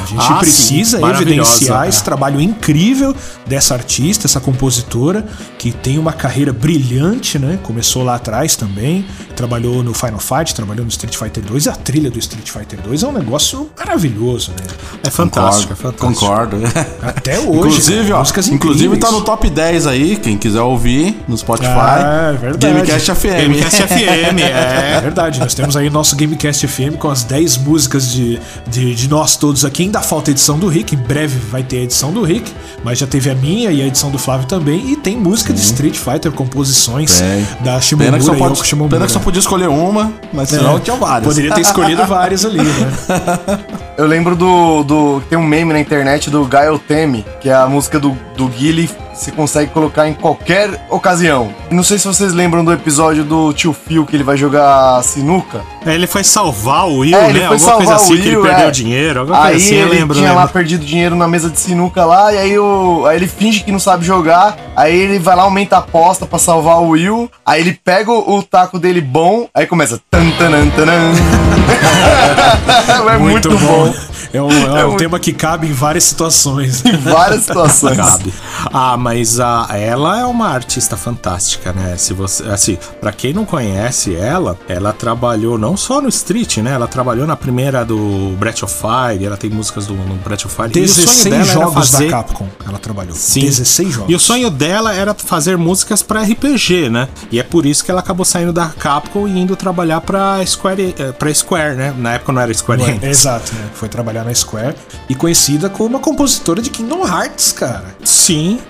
A gente ah, precisa sim, evidenciar é. esse trabalho incrível dessa artista, essa compositora, que tem uma carreira brilhante, né? Começou lá atrás também, trabalhou no Final Fight, trabalhou no Street Fighter 2, a trilha do Street Fighter 2 é um negócio maravilhoso, né? É fantástico, é fantástico. Concordo. Até hoje. Inclusive, ó, inclusive tá no top 10 aí, quem quiser ouvir no Spotify. Ah, é verdade. Gamecast FM. Gamecast FM, é. é. Verdade, nós temos aí nosso Gamecast FM com as 10 músicas de, de, de nós todos aqui. Ainda falta a edição do Rick, em breve vai ter a edição do Rick, mas já teve a minha e a edição do Flávio também. E tem música Sim. de Street Fighter, composições tem. da Shimomura pena que, só pode, pena que só podia escolher uma, mas é. senão tinha várias. Poderia ter escolhido várias ali, né? Eu lembro do, do. Tem um meme na internet do Gael Teme, que é a música do, do Guile você consegue colocar em qualquer ocasião. Não sei se vocês lembram do episódio do tio Phil que ele vai jogar sinuca. É, ele foi salvar o Will, é, ele né? Foi alguma coisa assim, Will, que ele perdeu é. dinheiro, alguma aí coisa assim, eu lembro. Ele tinha lembro. lá perdido dinheiro na mesa de sinuca lá, e aí, o, aí ele finge que não sabe jogar, aí ele vai lá, aumenta a aposta pra salvar o Will, aí ele pega o, o taco dele bom, aí começa... Tan, tan, tan, é muito, muito bom. bom. É um, é é um tema que cabe em várias situações. Em várias situações. cabe. Ah, mas a, ela é uma artista fantástica, né? Se você, assim, para quem não conhece ela, ela trabalhou não só no Street, né? Ela trabalhou na primeira do Breath of Fire, ela tem músicas do no Breath of Fire. 16 jogos fazer... da Capcom ela trabalhou. Sim. 16 jogos. E o sonho dela era fazer músicas para RPG, né? E é por isso que ela acabou saindo da Capcom e indo trabalhar para Square, eh, para Square, né? Na época não era Square Enix. Exato, né? Foi trabalhar na Square e conhecida como uma compositora de Kingdom Hearts, cara. Sim.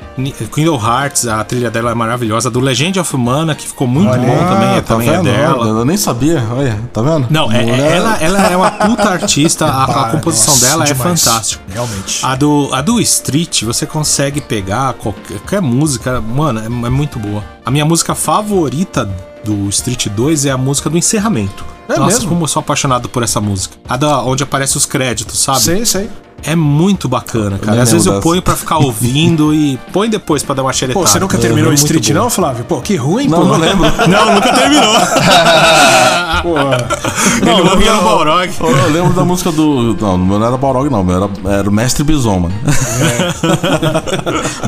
Kingdom Hearts, a trilha dela é maravilhosa. Do Legend of Mana, que ficou muito olha, bom também, é, tá também é dela. Eu nem sabia, olha, tá vendo? Não, é, ela, ela é uma puta artista, a, a composição nossa, dela é demais. é fantástica. Realmente. A do, a do Street, você consegue pegar qualquer, qualquer música, mano, é, é muito boa. A minha música favorita do Street 2 é a música do encerramento. É Nossa, mesmo? como eu sou apaixonado por essa música. A da onde aparece os créditos, sabe? Sei, sei. É muito bacana, cara. Às vezes eu ponho pra ficar ouvindo e põe depois pra dar uma xeretada. Pô, você nunca terminou o Street não, Flávio? Pô, que ruim, não, pô. Não, lembro. não, nunca terminou. pô. Não, Ele ouvia no Balrog. Eu lembro da música do... Não, não era Balrog não, era, era o Mestre Bison, mano. É.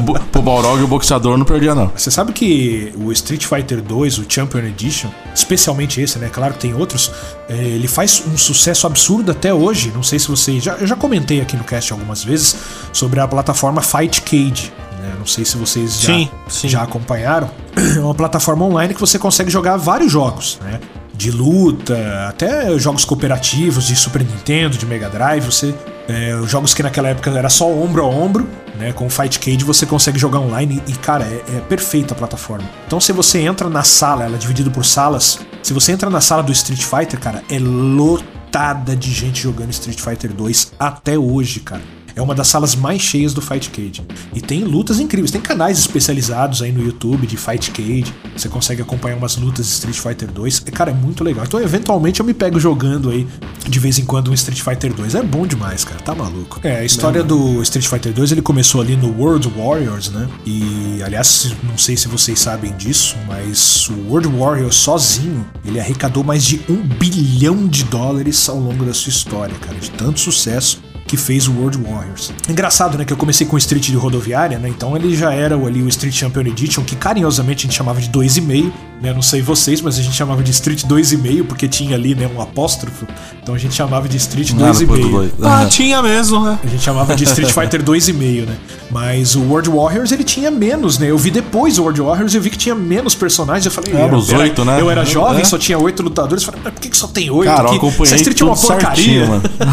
Pro Balrog o boxeador não perdia não. Você sabe que o Street Fighter 2, o Champion Edition, especialmente esse, né? Claro que tem outros, é, ele faz um sucesso absurdo até hoje. Não sei se vocês... Já, eu já comentei aqui no podcast algumas vezes sobre a plataforma Fight Cage. Né? Não sei se vocês já, sim, sim. já acompanharam. É uma plataforma online que você consegue jogar vários jogos, né? De luta, até jogos cooperativos de Super Nintendo, de Mega Drive. Você é, jogos que naquela época era só ombro a ombro, né? Com o Fight Cage você consegue jogar online e, cara, é, é perfeita a plataforma. Então, se você entra na sala, ela é dividida por salas. Se você entra na sala do Street Fighter, cara, é lotada de gente jogando Street Fighter 2 até hoje, cara. É uma das salas mais cheias do Fight Cage. E tem lutas incríveis. Tem canais especializados aí no YouTube de Fight Cage. Você consegue acompanhar umas lutas de Street Fighter 2. E, cara, é muito legal. Então, eventualmente, eu me pego jogando aí de vez em quando um Street Fighter 2. É bom demais, cara. Tá maluco. É, a história do Street Fighter 2 ele começou ali no World Warriors, né? E, aliás, não sei se vocês sabem disso, mas o World Warriors sozinho ele arrecadou mais de um bilhão de dólares ao longo da sua história, cara. De tanto sucesso que fez o World Warriors. Engraçado, né, que eu comecei com o Street de rodoviária, né? Então ele já era ali o Street Champion Edition, que carinhosamente a gente chamava de 2,5, né? Não sei vocês, mas a gente chamava de Street 2,5 porque tinha ali, né, um apóstrofo. Então a gente chamava de Street 2,5. Ah, ah, tinha mesmo, né? A gente chamava de Street Fighter 2,5, né? Mas o World Warriors ele tinha menos, né? Eu vi depois o World Warriors e eu vi que tinha menos personagens. Eu falei, era os oito, né? Eu era jovem, é. só tinha oito lutadores. Eu falei, mas por que, que só tem oito aqui? Essa Street é uma porcaria.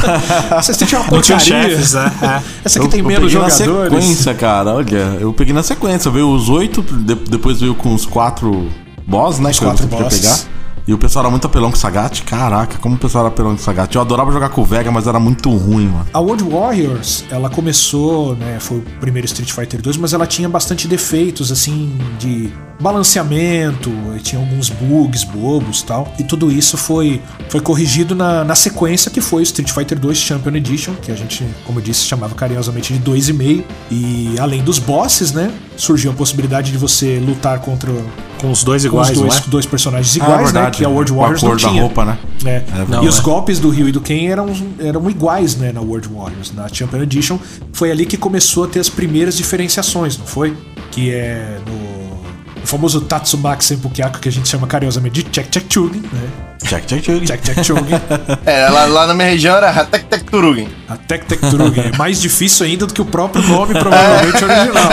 Essa Street é uma porcaria. Chefes, né? Essa aqui eu, tem eu menos jogadores. Na sequência, cara, olha, eu peguei na sequência. Veio os oito, depois veio com os quatro boss, né? Os que quatro eu pegar. E o pessoal era muito apelão com o Sagat. Caraca, como o pessoal era apelão com o Sagat. Eu adorava jogar com o Vega, mas era muito ruim, mano. A World Warriors, ela começou, né? Foi o primeiro Street Fighter 2, mas ela tinha bastante defeitos, assim, de balanceamento, tinha alguns bugs bobos tal. E tudo isso foi, foi corrigido na, na sequência que foi o Street Fighter 2 Champion Edition, que a gente, como eu disse, chamava carinhosamente de 2,5. E além dos bosses, né? Surgiu a possibilidade de você lutar contra. Com os dois iguais, com os dois, é? dois personagens ah, iguais, ah, né? Que a World Warriors a cor não tinha. Da roupa, né? É. é não, e os é. golpes do Ryu e do Ken eram, eram iguais, né? Na World Warriors. Na Champion Edition foi ali que começou a ter as primeiras diferenciações, não foi? Que é no o famoso Tatsumaki Senpukyaku, que a gente chama carinhosamente de Check Check Chugi, né? Check Check Chugi. Check Check Chugi. é, lá, lá, na minha região era Hatek Tek Turugi. Hatek Tek Turugi. É mais difícil ainda do que o próprio nome, provavelmente, original.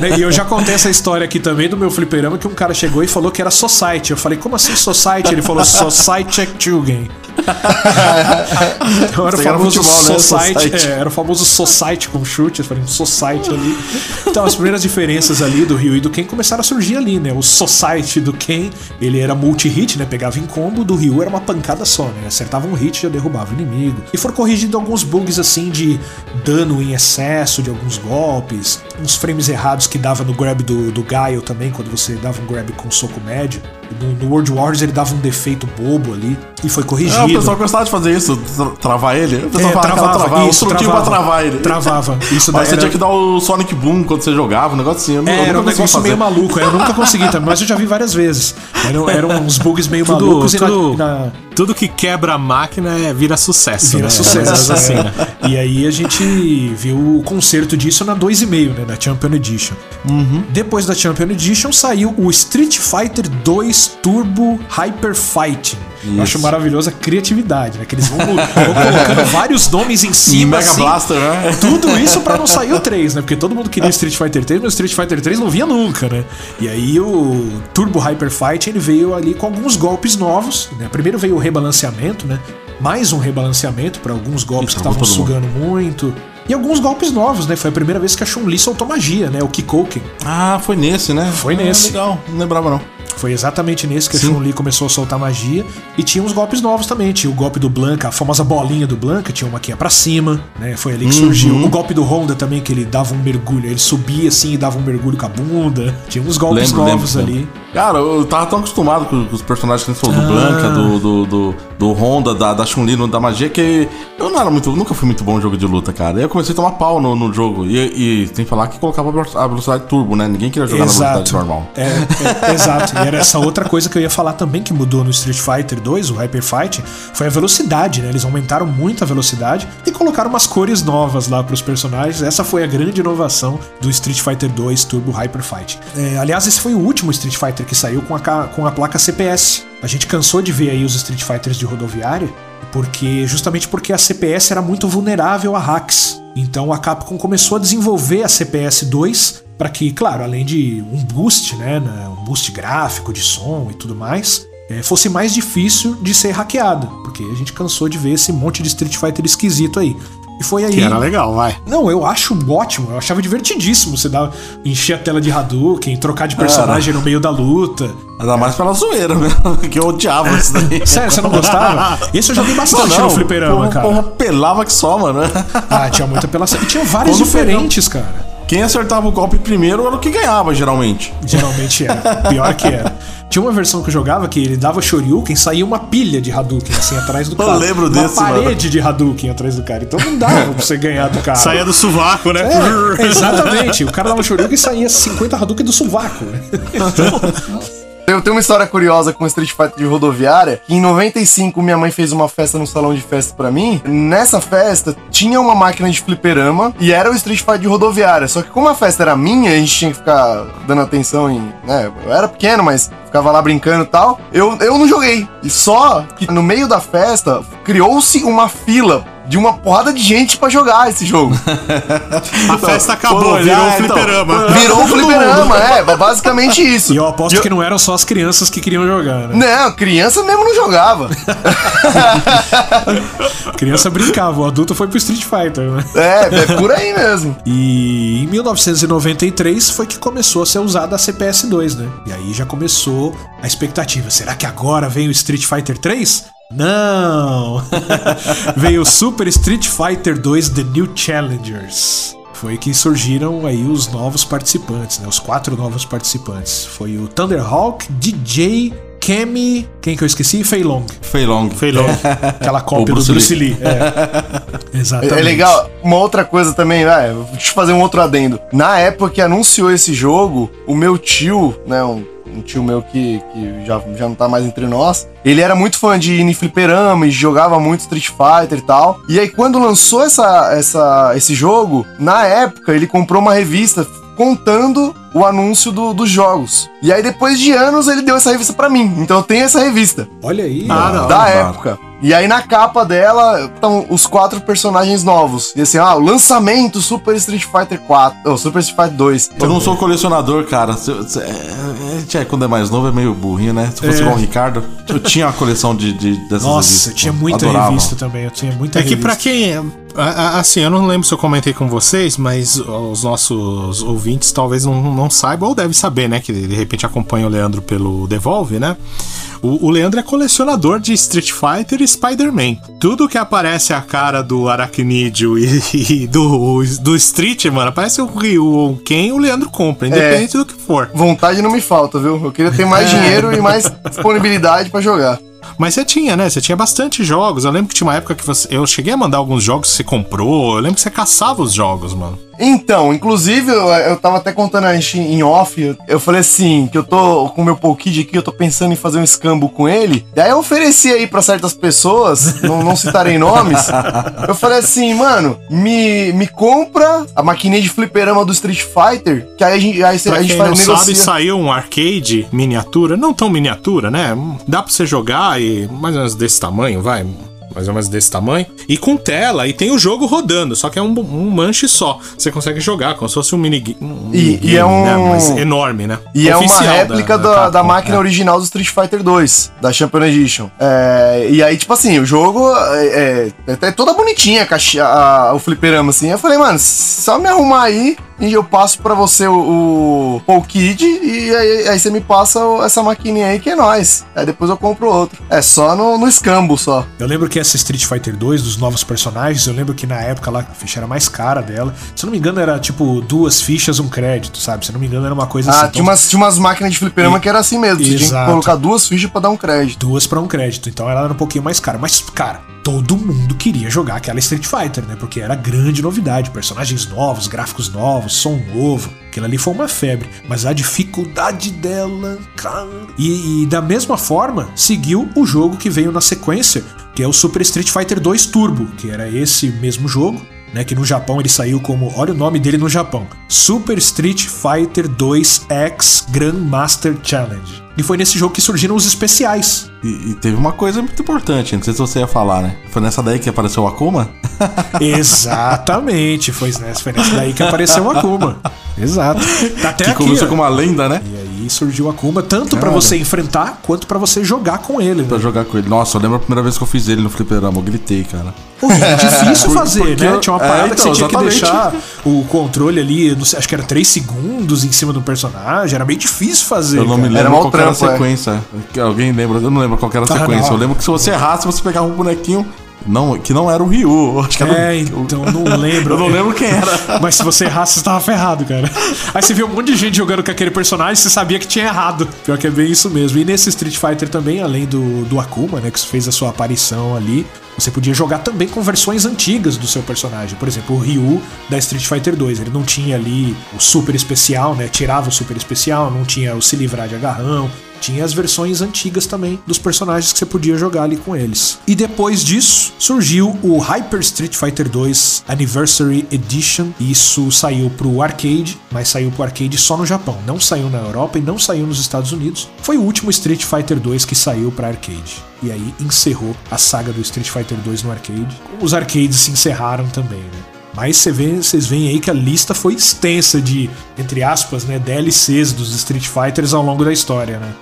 Né? E eu já contei essa história aqui também do meu fliperama, que um cara chegou e falou que era Society. Eu falei, como assim Society? Ele falou Society Check Chugi. Então era o famoso futebol, né? society, society. É, era o famoso Society com chute, falei, um Society ali. Então as primeiras diferenças ali do Ryu e do Ken começaram a surgir ali, né? O Society do Ken, ele era multi-hit, né? Pegava em combo, do Ryu era uma pancada só, né? Acertava um hit e já derrubava o inimigo. E foram corrigindo alguns bugs assim de dano em excesso de alguns golpes, uns frames errados que dava no grab do, do Gaio também, quando você dava um grab com soco médio. No, no, World Wars ele dava um defeito bobo ali e foi corrigido. É, o pessoal gostava de fazer isso, travar ele. O pessoal é, travava, travar, isso, travava, pra travar ele. Travava. Isso mas você era... tinha que dar o Sonic Boom quando você jogava, um negócio assim. Eu, é, era um negócio meio maluco, eu nunca consegui também, mas eu já vi várias vezes. Eram, eram uns bugs meio tudo, malucos tudo, na, na... tudo que quebra a máquina é, vira sucesso. Vira né? sucesso. É. Assim, né? E aí a gente viu o concerto disso na 2,5, né? Na Champion Edition. Uhum. Depois da Champion Edition saiu o Street Fighter 2 Turbo Hyper Fighting. Eu acho maravilhosa a criatividade, né? Que eles vão, vão colocando vários nomes em cima. Mega assim, Blaster, né? Tudo isso para não sair o 3, né? Porque todo mundo queria Street Fighter 3, mas Street Fighter 3 não via nunca, né? E aí o Turbo Hyper Fight ele veio ali com alguns golpes novos. Né? Primeiro veio o rebalanceamento, né? Mais um rebalanceamento para alguns golpes que estavam sugando muito. E alguns golpes novos, né? Foi a primeira vez que a Chun-Li soltou magia, né? O Kikoken. Ah, foi nesse, né? Foi nesse. Ah, legal, não lembrava não. Foi exatamente nesse que Sim. a Chun-Li começou a soltar magia. E tinha uns golpes novos também. Tinha o golpe do Blanca, a famosa bolinha do Blanca, tinha uma que ia pra cima, né? Foi ali que uhum. surgiu. O golpe do Honda também, que ele dava um mergulho. Ele subia assim e dava um mergulho com a bunda. Tinha uns golpes lembro, novos lembro, ali. Cara, eu tava tão acostumado com, os personagens que falou, ah. do Blanca, do, do, do, do Honda, da, da Chun-Li, da magia, que eu não era muito. Nunca fui muito bom em jogo de luta, cara. Aí eu comecei a tomar pau no, no jogo. E, e tem que falar que colocava a velocidade turbo, né? Ninguém queria jogar exato. na velocidade normal. É, é, exato. Era essa outra coisa que eu ia falar também que mudou no Street Fighter 2, o Hyper Fight, foi a velocidade, né? Eles aumentaram muito a velocidade e colocaram umas cores novas lá para os personagens. Essa foi a grande inovação do Street Fighter 2 Turbo Hyper Fight. É, aliás, esse foi o último Street Fighter que saiu com a, com a placa CPS. A gente cansou de ver aí os Street Fighters de rodoviária, porque justamente porque a CPS era muito vulnerável a hacks. Então a Capcom começou a desenvolver a CPS 2 para que, claro, além de um boost, né, um boost gráfico de som e tudo mais, é, fosse mais difícil de ser hackeada, porque a gente cansou de ver esse monte de Street Fighter esquisito aí. E foi aí. Que era legal, vai. Não, eu acho ótimo. Eu achava divertidíssimo você dar, encher a tela de Hadouken, trocar de personagem era. no meio da luta. Ainda mais pela zoeira mesmo, que eu odiava isso daí. Sério, você não gostava? Esse eu joguei bastante não, não, no fliperama, cara. Porra, pelava que só, mano. Ah, tinha muita apelação. E tinha vários Quando diferentes, cara. Quem acertava o golpe primeiro era o que ganhava, geralmente. Geralmente era. Pior que era. Tinha uma versão que eu jogava que ele dava Shoryuken e saía uma pilha de Hadouken, assim, atrás do cara. Eu lembro uma desse, Uma parede mano. de Hadouken atrás do cara. Então não dava pra você ganhar do cara. Saía do sovaco, né? É, exatamente. O cara dava Shoryuken e saía 50 Hadouken do sovaco. Né? Eu tenho uma história curiosa com Street Fighter de rodoviária. Que em 95 minha mãe fez uma festa no salão de festa para mim. Nessa festa tinha uma máquina de fliperama e era o Street Fighter de rodoviária. Só que como a festa era minha, a gente tinha que ficar dando atenção em, né, eu era pequeno, mas ficava lá brincando e tal. Eu, eu não joguei. E só que no meio da festa criou-se uma fila de uma porrada de gente para jogar esse jogo. a festa acabou, virou um então, fliperama. Então, virou um fliperama, é, basicamente isso. E eu aposto eu... que não eram só as crianças que queriam jogar, né? Não, criança mesmo não jogava. criança brincava, o adulto foi pro Street Fighter, né? É, é por aí mesmo. E em 1993 foi que começou a ser usada a CPS 2, né? E aí já começou a expectativa. Será que agora vem o Street Fighter 3? Não! Veio o Super Street Fighter 2 The New Challengers. Foi que surgiram aí os novos participantes, né? Os quatro novos participantes. Foi o Thunderhawk, DJ, Kemi. Quem que eu esqueci? Fei Long. Fei Long. Fei Long. Aquela cópia Bruce do Bruce Lee. Lee. É. Exatamente. É, legal. Uma outra coisa também, é, deixa eu fazer um outro adendo. Na época que anunciou esse jogo, o meu tio, né, um um tio meu que, que já, já não tá mais entre nós, ele era muito fã de ir fliperama e jogava muito Street Fighter e tal. E aí, quando lançou essa, essa, esse jogo, na época, ele comprou uma revista contando o anúncio do, dos jogos. E aí, depois de anos, ele deu essa revista para mim. Então eu tenho essa revista. Olha aí. Ah, da, da época. E aí na capa dela estão os quatro personagens novos. E assim, ah, o lançamento Super Street Fighter 4, ou oh, Super Street Fighter 2. Eu não sou colecionador, cara. É, é, quando é mais novo é meio burrinho, né? Se fosse é. igual o Ricardo, eu tinha uma coleção de, de dessas Nossa, revistas. eu tinha muita Adorava. revista também. Eu tinha muita É revista. que pra quem. Assim, eu não lembro se eu comentei com vocês, mas os nossos ouvintes talvez não, não saibam, ou devem saber, né? Que de repente acompanha o Leandro pelo Devolve, né? O, o Leandro é colecionador de Street Fighter e Spider-Man. Tudo que aparece a cara do Aracnídeo e, e, do, do Street, mano, aparece o Ryu ou Ken, o Leandro compra, independente é, do que for. Vontade não me falta, viu? Eu queria ter mais dinheiro e mais disponibilidade para jogar. Mas você tinha, né? Você tinha bastante jogos. Eu lembro que tinha uma época que você. Eu cheguei a mandar alguns jogos que você comprou. Eu lembro que você caçava os jogos, mano. Então, inclusive, eu, eu tava até contando a gente em off, eu falei assim, que eu tô com o meu Pokid aqui, eu tô pensando em fazer um escambo com ele. Daí eu ofereci aí para certas pessoas, não, não citarei nomes. Eu falei assim, mano, me, me compra a maquininha de fliperama do Street Fighter, que aí a gente, aí pra a gente faz não sabe, saiu um arcade miniatura, não tão miniatura, né? Dá pra você jogar mais ou menos desse tamanho, vai mais ou menos desse tamanho, e com tela, e tem o jogo rodando, só que é um, um manche só. Você consegue jogar como se fosse um mini, um e, e é um... Né? Mas enorme, né? E Oficial é uma réplica da, da, da máquina é. original do Street Fighter 2, da Champion Edition. É, e aí, tipo assim, o jogo é, é, é toda bonitinha, a, caixa, a, o fliperama, assim. Eu falei, mano, só me arrumar aí e eu passo para você o, o Kid e aí, aí, você me passa essa maquininha aí que é nós. Aí depois eu compro outro. É só no, no escambo só. Eu lembro que essa Street Fighter 2 dos novos personagens, eu lembro que na época lá a ficha era mais cara dela. Se eu não me engano era tipo duas fichas, um crédito, sabe? Se eu não me engano era uma coisa ah, assim. Ah, tinha, então... umas, tinha umas máquinas de fliperama e... que era assim mesmo. Você Exato. tinha que colocar duas fichas para dar um crédito. Duas para um crédito. Então ela era um pouquinho mais cara. Mas, cara, todo mundo queria jogar aquela Street Fighter, né? Porque era grande novidade, personagens novos, gráficos novos, som novo. Aquilo ali foi uma febre, mas a dificuldade dela, cara. E, e da mesma forma, seguiu o jogo que veio na sequência, que é o Super Street Fighter 2 Turbo, que era esse mesmo jogo, né, que no Japão ele saiu como, olha o nome dele no Japão, Super Street Fighter 2 X Grandmaster Challenge. E foi nesse jogo que surgiram os especiais. E, e, teve uma coisa muito importante, não sei se você ia falar, né? Foi nessa daí que apareceu o Akuma? Exatamente, foi nessa, foi nessa daí que apareceu o Akuma. Exato. Tá até que aqui, começou com uma lenda, né? E aí surgiu o Akuma, tanto para você enfrentar quanto para você jogar com ele. Né? Pra jogar com ele. Nossa, eu lembro a primeira vez que eu fiz ele no fliperama, eu gritei, cara. É difícil fazer, Porque né? Tinha uma parada é, então, que você tinha exatamente. que deixar o controle ali, sei, acho que era 3 segundos em cima do personagem, era bem difícil fazer. Eu não cara. me lembro qual era a é. sequência. É. Alguém lembra? Eu não lembro qual era a ah, sequência. Não. Eu lembro que se você errasse, você pegava um bonequinho não, que não era o Ryu. Acho que era é, o... então não lembro. eu não lembro quem era. Mas se você errasse, você tava ferrado, cara. Aí você viu um monte de gente jogando com aquele personagem, você sabia que tinha errado. Pior que é bem isso mesmo. E nesse Street Fighter também, além do, do Akuma, né, que fez a sua aparição ali, você podia jogar também com versões antigas do seu personagem. Por exemplo, o Ryu da Street Fighter 2. Ele não tinha ali o super especial, né? Tirava o super especial, não tinha o se livrar de agarrão, tinha as versões antigas também dos personagens que você podia jogar ali com eles. E depois disso, surgiu o Hyper Street Fighter 2 Anniversary Edition. Isso saiu pro arcade, mas saiu pro arcade só no Japão. Não saiu na Europa e não saiu nos Estados Unidos. Foi o último Street Fighter 2 que saiu para arcade. E aí encerrou a saga do Street Fighter 2 no arcade. Os arcades se encerraram também, né? Mas vocês veem aí que a lista foi extensa de, entre aspas, né, DLCs dos Street Fighters ao longo da história, né?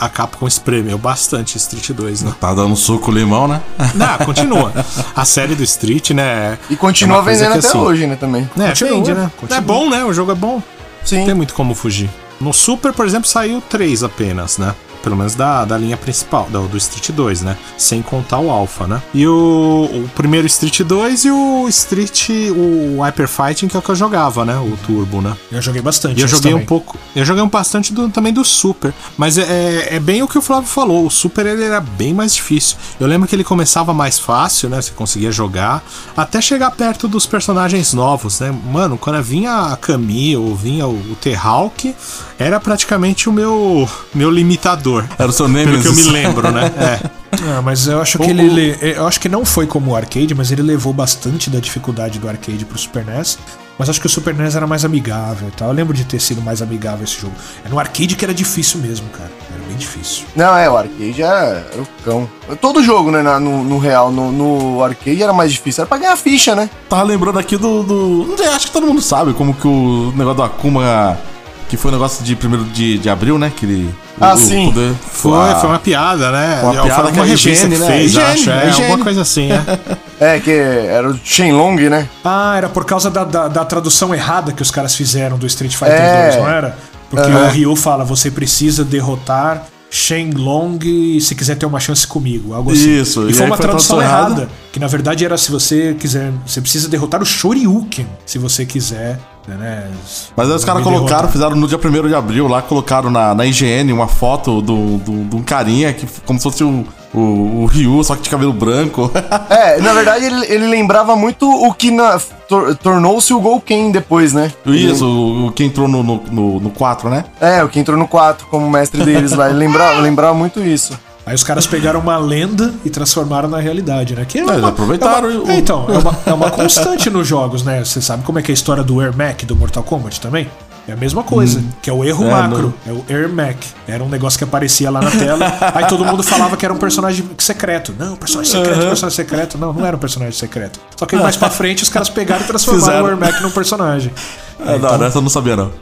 a Capcom espremeu bastante Street 2, né? Tá dando suco limão, né? Não, continua. A série do Street, né? E continua é vendendo até assim, hoje, né, também. É, continua, vende, né? Continua. É bom, né? O jogo é bom. Sim. Não tem muito como fugir. No Super, por exemplo, saiu três apenas, né? Pelo menos da, da linha principal, do, do Street 2, né? Sem contar o Alpha, né? E o, o primeiro Street 2 e o Street, o Hyper Fighting, que é o que eu jogava, né? O Turbo, né? Eu joguei bastante. E eu joguei também. um pouco. Eu joguei um bastante do, também do Super. Mas é, é, é bem o que o Flávio falou. O Super ele era bem mais difícil. Eu lembro que ele começava mais fácil, né? Você conseguia jogar. Até chegar perto dos personagens novos, né? Mano, quando vinha a Camille ou vinha o, o T-Hawk, era praticamente o meu, meu limitador era o seu Nemesis. Pelo que eu me lembro, né? É. Ah, mas eu acho que o, ele. Eu acho que não foi como o arcade, mas ele levou bastante da dificuldade do arcade pro Super NES. Mas acho que o Super NES era mais amigável e tal. Eu lembro de ter sido mais amigável esse jogo. É no arcade que era difícil mesmo, cara. Era bem difícil. Não, é, o arcade era, era o cão. Todo jogo, né, no, no real, no, no, arcade era mais difícil. Era pra ganhar ficha, né? Tava lembrando aqui do. do... Não sei, acho que todo mundo sabe como que o negócio do Akuma que foi um negócio de 1 de, de abril, né? Que ele. Ah, o, sim. Poder, foi, foi, foi uma piada, né? Uma é, piada que a né? fez, higiene, acho. É, higiene. alguma coisa assim, é. é, que era o Shenlong, né? Ah, era por causa da, da, da, tradução errada que os caras fizeram do Street Fighter é. 2, não era? Porque uhum. o Ryu fala, você precisa derrotar Shenlong se quiser ter uma chance comigo, algo assim. Isso, e, e foi uma foi tradução errada, errada, que na verdade era se você quiser, você precisa derrotar o Shoryuken, se você quiser né? Mas aí os caras colocaram, derrotar. fizeram no dia 1 de abril lá, colocaram na, na IGN uma foto de um carinha que como se fosse um, o, o Ryu, só que de cabelo branco. é, na verdade ele, ele lembrava muito o que tor, tornou-se o Golken depois, né? Isso, o, o que entrou no, no, no, no 4, né? É, o que entrou no 4 como mestre deles lá. Ele lembrava, lembrava muito isso. Aí os caras pegaram uma lenda e transformaram na realidade, né? Que é, uma, Eles aproveitaram. É uma, é, então, é uma, é uma constante nos jogos, né? Você sabe como é que é a história do Air Mac do Mortal Kombat também? É a mesma coisa, hum. que é o erro é, macro, não. é o Air Mac. Era um negócio que aparecia lá na tela, aí todo mundo falava que era um personagem secreto. Não, personagem secreto, uhum. personagem secreto. Não, não era um personagem secreto. Só que mais pra frente os caras pegaram e transformaram Fizeram. o Air Mac num personagem. É, então, não, essa eu não sabia, não.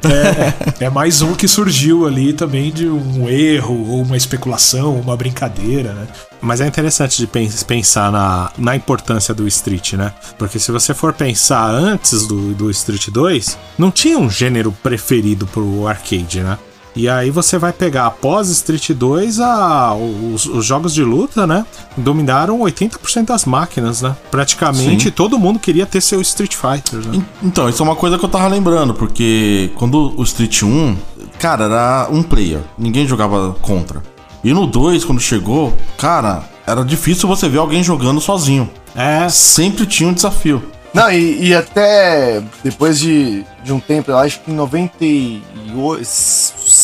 É, é mais um que surgiu ali também de um erro, ou uma especulação, uma brincadeira, né? Mas é interessante de pensar na, na importância do Street, né? Porque se você for pensar antes do, do Street 2, não tinha um gênero preferido pro arcade, né? E aí você vai pegar após Street 2, a, os, os jogos de luta, né? Dominaram 80% das máquinas, né? Praticamente Sim. todo mundo queria ter seu Street Fighter. Né? Então, isso é uma coisa que eu tava lembrando, porque quando o Street 1, cara, era um player, ninguém jogava contra. E no 2, quando chegou, cara, era difícil você ver alguém jogando sozinho. É. Sempre tinha um desafio. Não, e, e, até depois de, de um tempo, eu acho que em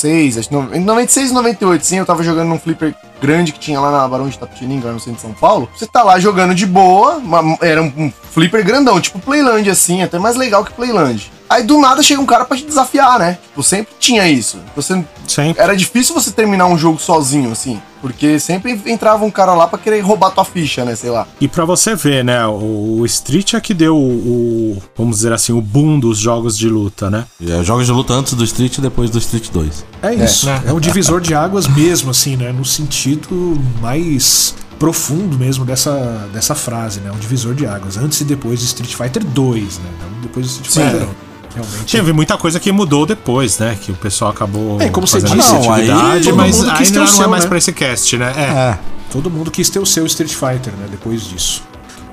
96, acho em 96 e 98, sim, eu tava jogando num flipper grande que tinha lá na Barão de Tapetininga, no centro de São Paulo. Você tá lá jogando de boa, uma, era um, um flipper grandão, tipo Playland, assim, até mais legal que Playland. Aí do nada chega um cara para te desafiar, né? Tipo, sempre tinha isso. Você sempre. Era difícil você terminar um jogo sozinho, assim. Porque sempre entrava um cara lá para querer roubar tua ficha, né? Sei lá. E para você ver, né? O, Street é que deu o, vamos dizer assim, o boom dos jogos de luta, né? É, jogos de luta antes do Street e depois do Street 2. É isso. É, é um divisor de águas mesmo, assim, né? No sentido mais profundo mesmo dessa, dessa frase, né? Um divisor de águas. Antes e depois de Street Fighter 2, né? Não depois do Street Fighter. Sim. Realmente. Teve muita coisa que mudou depois, né? Que o pessoal acabou. É, como você disse, não, atividade, aí, mas ainda não seu, é mais né? pra esse cast, né? É. é. Todo mundo quis ter o seu Street Fighter, né? Depois disso.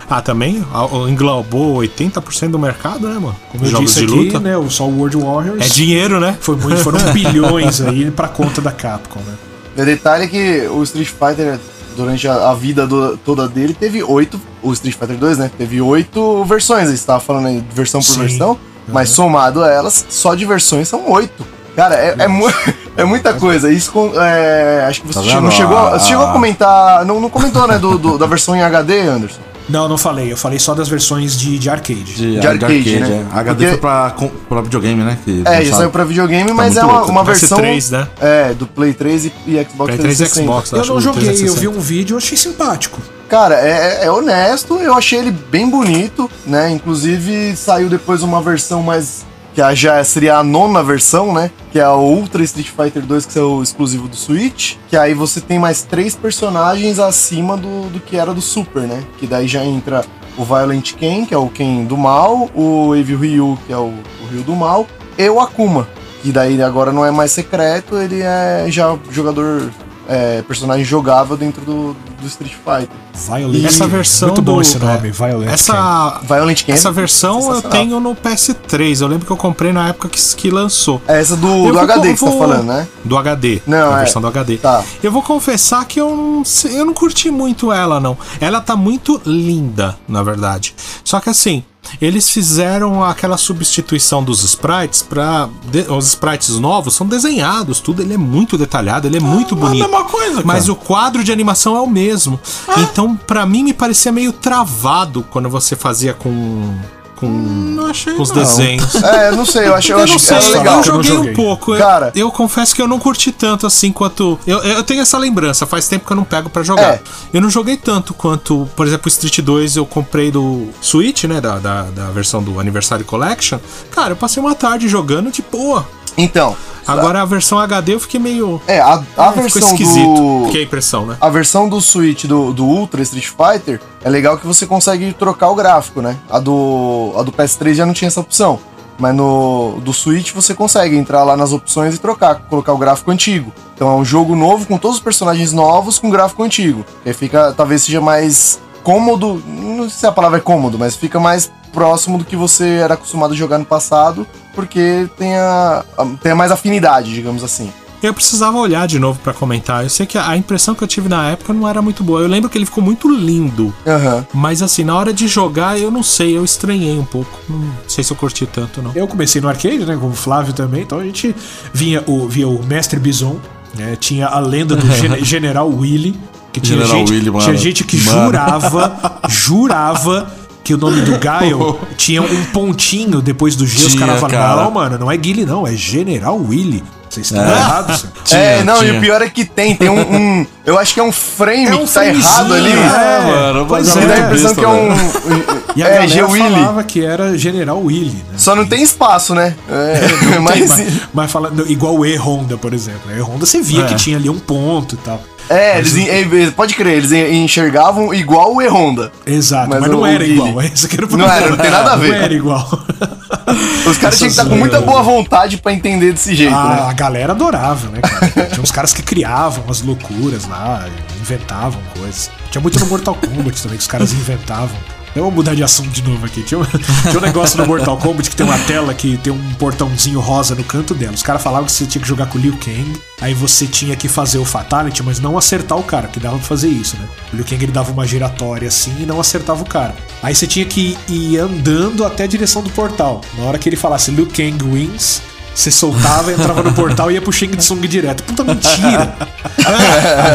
Ah, também englobou 80% do mercado, né, mano? Como eu Jogos disse de aqui, luta. né? O só World Warriors. É dinheiro, né? Foi muito, foram bilhões aí pra conta da Capcom, né? O detalhe é que o Street Fighter, durante a, a vida do, toda dele, teve oito. O Street Fighter 2, né? Teve oito versões. Você estava falando aí, versão por Sim. versão. Mas somado a elas, só de versões são oito. Cara, é, é, mu é, muita coisa. Isso com, é, acho que você tá não chegou, a, chegou a comentar. Não, não comentou, né, do, do, da versão em HD, Anderson? Não, não falei. Eu falei só das versões de, de arcade. De, de arcade, arcade, né? É. HD Porque... foi pra, pra videogame, né? Que é, já saiu pra videogame, tá mas é uma, uma versão. 3, né? É, do Play 3 e, e Xbox Play 3 e Xbox. Eu não joguei, eu vi um vídeo e achei simpático. Cara, é, é, honesto, eu achei ele bem bonito, né? Inclusive saiu depois uma versão mais. Que já seria a nona versão, né? Que é o Ultra Street Fighter 2, que é o exclusivo do Switch. Que aí você tem mais três personagens acima do, do que era do Super, né? Que daí já entra o Violent Ken, que é o Ken do mal, o Evil Ryu, que é o, o Ryu do mal, e o Akuma. Que daí agora não é mais secreto, ele é já jogador é, personagem jogável dentro do, do Street Fighter. Violent. Essa versão muito bom do, esse nome, é, Violent. Essa Violent Essa versão eu tenho no PS3. Eu lembro que eu comprei na época que, que lançou. É essa do, do HD vou, que você tá falando, né? Do HD. Não, a é. versão do HD. Tá. Eu vou confessar que eu não, eu não curti muito ela, não. Ela tá muito linda, na verdade. Só que assim, eles fizeram aquela substituição dos sprites para os sprites novos são desenhados, tudo ele é muito detalhado, ele é ah, muito bonito. É a mesma coisa, cara. Mas o quadro de animação é o mesmo. Ah. Então, para mim me parecia meio travado quando você fazia com com, não achei, com os não. desenhos. É, não sei, eu achei, eu, eu achei legal. Eu joguei, eu joguei um pouco. Cara, eu, eu, confesso que eu não curti tanto assim quanto. Eu, eu tenho essa lembrança, faz tempo que eu não pego para jogar. É. Eu não joguei tanto quanto, por exemplo, o Street 2 eu comprei do Switch, né? Da, da, da versão do Anniversary Collection. Cara, eu passei uma tarde jogando de boa. Então, Agora a versão HD eu fiquei meio. É, a, a é, versão esquisito. Do... Que é a impressão, né? A versão do Switch do, do Ultra Street Fighter é legal que você consegue trocar o gráfico, né? A do, a do PS3 já não tinha essa opção. Mas no do Switch você consegue entrar lá nas opções e trocar, colocar o gráfico antigo. Então é um jogo novo com todos os personagens novos com gráfico antigo. E aí fica, talvez seja mais cômodo, não sei se a palavra é cômodo, mas fica mais próximo do que você era acostumado a jogar no passado, porque tem, a, tem a mais afinidade, digamos assim. Eu precisava olhar de novo para comentar. Eu sei que a impressão que eu tive na época não era muito boa. Eu lembro que ele ficou muito lindo. Uhum. Mas assim, na hora de jogar, eu não sei, eu estranhei um pouco. Não sei se eu curti tanto, não. Eu comecei no arcade, né? Como o Flávio também. Então a gente vinha o, via o Mestre Bison, né? Tinha a lenda do Gen General Willy. Que tinha General gente, Willy. Tinha gente que mano. jurava, jurava que o nome do Gaio tinha um pontinho depois do G, tinha, os caras falaram, não, mano, não é Guile não, é General Willy. Vocês estão é. errados. é, não, tinha. e o pior é que tem, tem um, um, Eu acho que é um frame é um que tá errado ali. É, é mano, mas é, dá a impressão que é um. e a é, galera falava que era General Willy. Né? Só não tem espaço, né? É, mas, mas, mas falando, igual o E-Honda, por exemplo. E Honda você via que tinha ali um ponto e tal. É, eles, o... pode crer, eles enxergavam igual o E-Honda. Exato, mas, mas não era igual. Esse que era o Não era, não tem nada a ver. Não era igual. Os caras tinham que estar com muita boa vontade para entender desse jeito, ah, né? A galera adorava, né, cara? Tinha uns caras que criavam as loucuras lá, inventavam coisas. Tinha muito no Mortal Kombat também, que os caras inventavam. Eu vou mudar de assunto de novo aqui. Tinha um, tinha um negócio no Mortal Kombat que tem uma tela que tem um portãozinho rosa no canto dela. Os caras falavam que você tinha que jogar com o Liu Kang, aí você tinha que fazer o Fatality, mas não acertar o cara, que dava pra fazer isso, né? O Liu Kang ele dava uma giratória assim e não acertava o cara. Aí você tinha que ir andando até a direção do portal. Na hora que ele falasse Liu Kang wins, você soltava, entrava no portal e ia pro Shang Tsung direto. Puta mentira!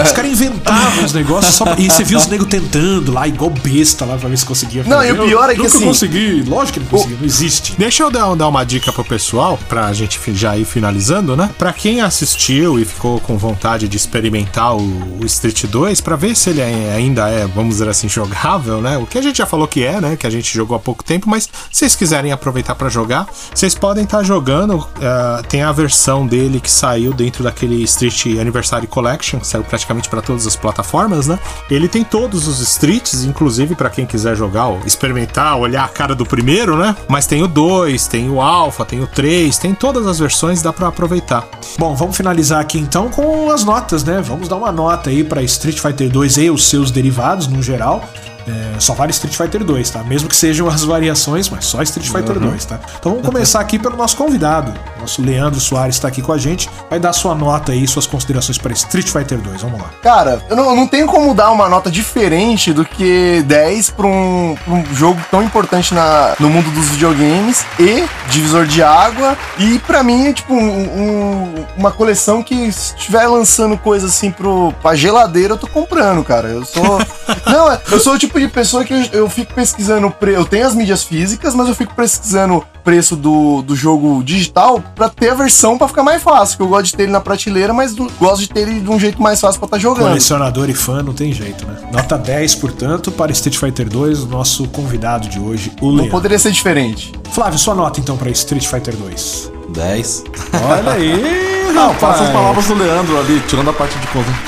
os caras inventavam os negócios só pra... E você viu os negros tentando lá, igual besta lá, pra ver se conseguia fazer. Não, e o pior é que nunca assim... consegui. Lógico que não consegui, o... não existe. Deixa eu dar, dar uma dica pro pessoal, pra gente já ir finalizando, né? Pra quem assistiu e ficou com vontade de experimentar o, o Street 2, pra ver se ele é, ainda é, vamos dizer assim, jogável, né? O que a gente já falou que é, né? Que a gente jogou há pouco tempo, mas se vocês quiserem aproveitar para jogar, vocês podem estar tá jogando Uh, tem a versão dele que saiu dentro daquele Street Anniversary Collection, que saiu praticamente para todas as plataformas, né? Ele tem todos os Streets, inclusive para quem quiser jogar, ou experimentar, olhar a cara do primeiro, né? Mas tem o 2, tem o Alpha, tem o 3, tem todas as versões, dá para aproveitar. Bom, vamos finalizar aqui então com as notas, né? Vamos dar uma nota aí para Street Fighter 2 e os seus derivados no geral. É, só vale Street Fighter 2, tá? Mesmo que sejam as variações, mas só Street Fighter uhum. 2, tá? Então vamos começar aqui pelo nosso convidado. Nosso Leandro Soares está aqui com a gente. Vai dar sua nota aí, suas considerações para Street Fighter 2. Vamos lá. Cara, eu não, eu não tenho como dar uma nota diferente do que 10 para um, um, jogo tão importante na, no mundo dos videogames e divisor de água. E para mim é tipo um, um, uma coleção que estiver lançando coisa assim pro, pra geladeira, eu tô comprando, cara. Eu sou. não, eu sou tipo tipo de pessoa que eu, eu fico pesquisando. Pre... Eu tenho as mídias físicas, mas eu fico pesquisando preço do, do jogo digital pra ter a versão pra ficar mais fácil. Que eu gosto de ter ele na prateleira, mas do, gosto de ter ele de um jeito mais fácil pra estar tá jogando. Colecionador e fã não tem jeito, né? Nota 10, portanto, para Street Fighter 2, o nosso convidado de hoje, o Leandro. Não poderia ser diferente. Flávio, sua nota então para Street Fighter 2. 10. Olha aí, Não, faço as palavras do Leandro ali, tirando a parte de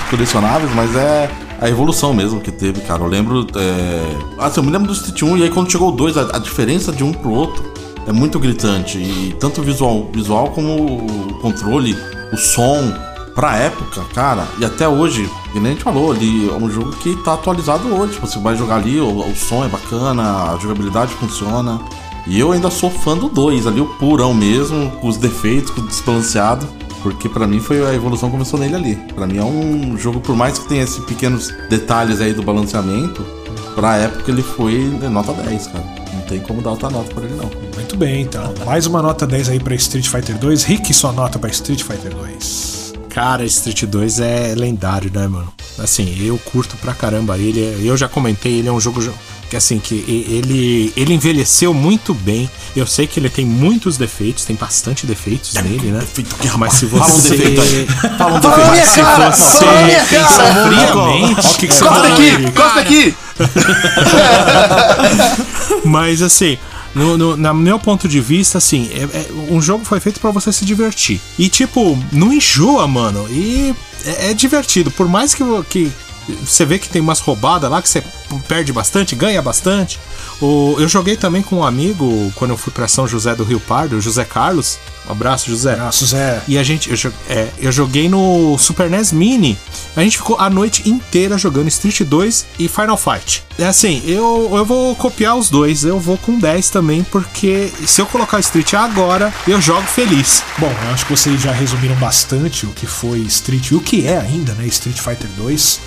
colecionáveis, mas é a evolução mesmo que teve, cara. Eu lembro. É... Assim, eu me lembro do Street 1 e aí quando chegou o 2, a, a, diferença de um pro outro é muito gritante. E tanto visual, visual como o controle, o som, pra época, cara, e até hoje, que nem a gente falou, ali é um jogo que tá atualizado hoje. Tipo, você vai jogar ali, o, o som é bacana, a jogabilidade funciona. E eu ainda sou fã do 2, ali o purão mesmo, com os defeitos, com o desbalanceado. Porque para mim foi a evolução começou nele ali. Para mim é um jogo, por mais que tenha esses pequenos detalhes aí do balanceamento, pra época ele foi nota 10, cara. Não tem como dar outra nota pra ele, não. Muito bem, então. Mais uma nota 10 aí pra Street Fighter 2. Rick, sua nota pra Street Fighter 2. Cara, Street 2 é lendário, né, mano? Assim, eu curto pra caramba ele. Eu já comentei, ele é um jogo assim que ele ele envelheceu muito bem. Eu sei que ele tem muitos defeitos, tem bastante defeitos é nele, né? Defeito que, mas se você fala um defeito aí. Fala um defeito. Mas se cara, você pensar friamente, que, Costa aqui, costa aqui. mas assim, no, no, no, meu ponto de vista, assim, é, é, um jogo foi feito para você se divertir. E, tipo, não enjoa, mano. E é, é divertido. Por mais que, que, você vê que tem umas roubadas lá que você perde bastante, ganha bastante. O, eu joguei também com um amigo quando eu fui para São José do Rio Pardo, o José Carlos. Um abraço, José. Abraço, Zé. E a gente, eu, é, eu joguei no Super NES Mini. A gente ficou a noite inteira jogando Street 2 e Final Fight. É assim, eu, eu vou copiar os dois, eu vou com 10 também, porque se eu colocar Street agora, eu jogo feliz. Bom, eu acho que vocês já resumiram bastante o que foi Street e o que é ainda, né? Street Fighter 2.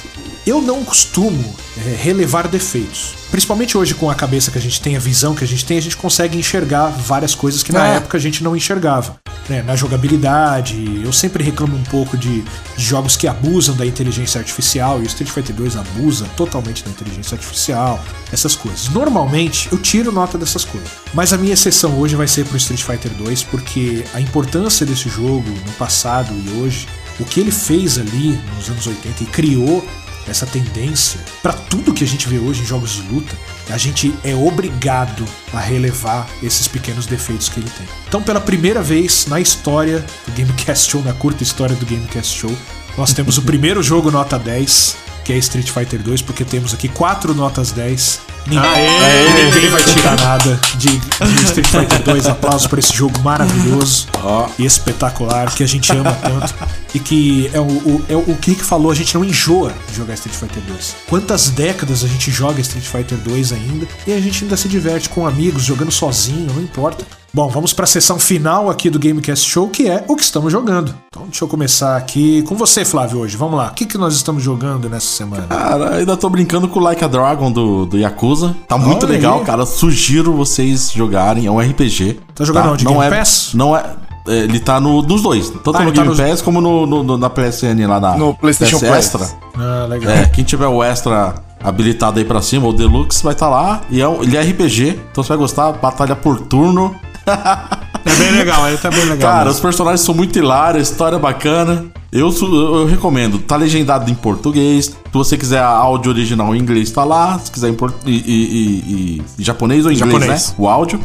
Eu não costumo é, relevar defeitos. Principalmente hoje, com a cabeça que a gente tem, a visão que a gente tem, a gente consegue enxergar várias coisas que na é. época a gente não enxergava. né, na jogabilidade. Eu sempre reclamo um pouco de, jogos que abusam da inteligência artificial, e o Street Fighter 2 abusa totalmente da inteligência artificial, essas coisas. Normalmente eu tiro nota dessas coisas, mas a minha exceção hoje vai ser pro Street Fighter 2, porque a importância desse jogo no passado e hoje, o que ele fez ali nos anos 80 e criou essa tendência para tudo que a gente vê hoje em jogos de luta, a gente é obrigado a relevar esses pequenos defeitos que ele tem. Então, pela primeira vez na história do Gamecast Show, na curta história do Gamecast Show, nós temos o primeiro jogo nota 10, que é Street Fighter 2, porque temos aqui quatro notas 10. Ninguém, Aê! ninguém vai tirar nada de, de Street Fighter 2. Aplausos por esse jogo maravilhoso oh. e espetacular que a gente ama tanto. E que é o, o, é o que falou, a gente não enjoa de jogar Street Fighter 2. Quantas décadas a gente joga Street Fighter 2 ainda e a gente ainda se diverte com amigos, jogando sozinho, não importa. Bom, vamos para a sessão final aqui do Gamecast Show, que é o que estamos jogando. Então, deixa eu começar aqui com você, Flávio, hoje. Vamos lá. O que, que nós estamos jogando nessa semana? Cara, ainda tô brincando com o Like a Dragon do, do Yakuza. Tá muito Olha legal, aí. cara. Sugiro vocês jogarem. É um RPG. Tá jogando tá? onde? Não Game é, Pass? Não é. é ele tá no, nos dois, tanto ah, no Game tá Pass como no, no, na PSN lá na no PlayStation PS Extra. Ah, legal. É, quem tiver o Extra habilitado aí pra cima, o Deluxe vai estar tá lá. E é, ele é RPG, então você vai gostar. Batalha por turno. É bem legal, ele tá bem legal. Cara, mesmo. os personagens são muito hilários, história bacana. Eu, eu recomendo, tá legendado em português. Se você quiser áudio original em inglês, tá lá. Se quiser em e, e, e, japonês ou inglês, japonês. né? O áudio.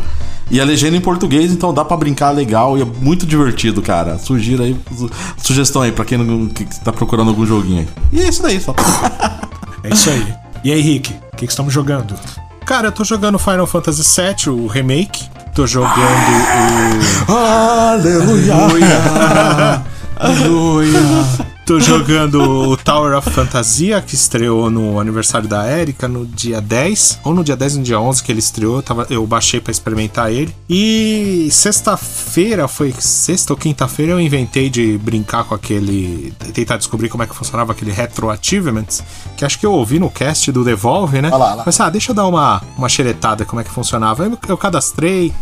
E a legenda em português, então dá para brincar legal e é muito divertido, cara. Sugira aí, sugestão aí pra quem não, que tá procurando algum joguinho aí. E é isso daí, só. é isso aí. E aí, Rick, o que, que estamos jogando? Cara, eu tô jogando Final Fantasy VII, o remake. Tô jogando o. Aleluia! Aleluia! Aleluia! Tô jogando o Tower of Fantasia, que estreou no aniversário da Erika no dia 10, ou no dia 10 ou no dia 11 que ele estreou, eu, tava, eu baixei para experimentar ele. E sexta-feira, foi sexta ou quinta-feira, eu inventei de brincar com aquele. tentar descobrir como é que funcionava aquele Retro Achievements, que acho que eu ouvi no cast do Devolve, né? Olha lá, olha lá. Mas ah, deixa eu dar uma, uma xeretada como é que funcionava. Eu, eu cadastrei,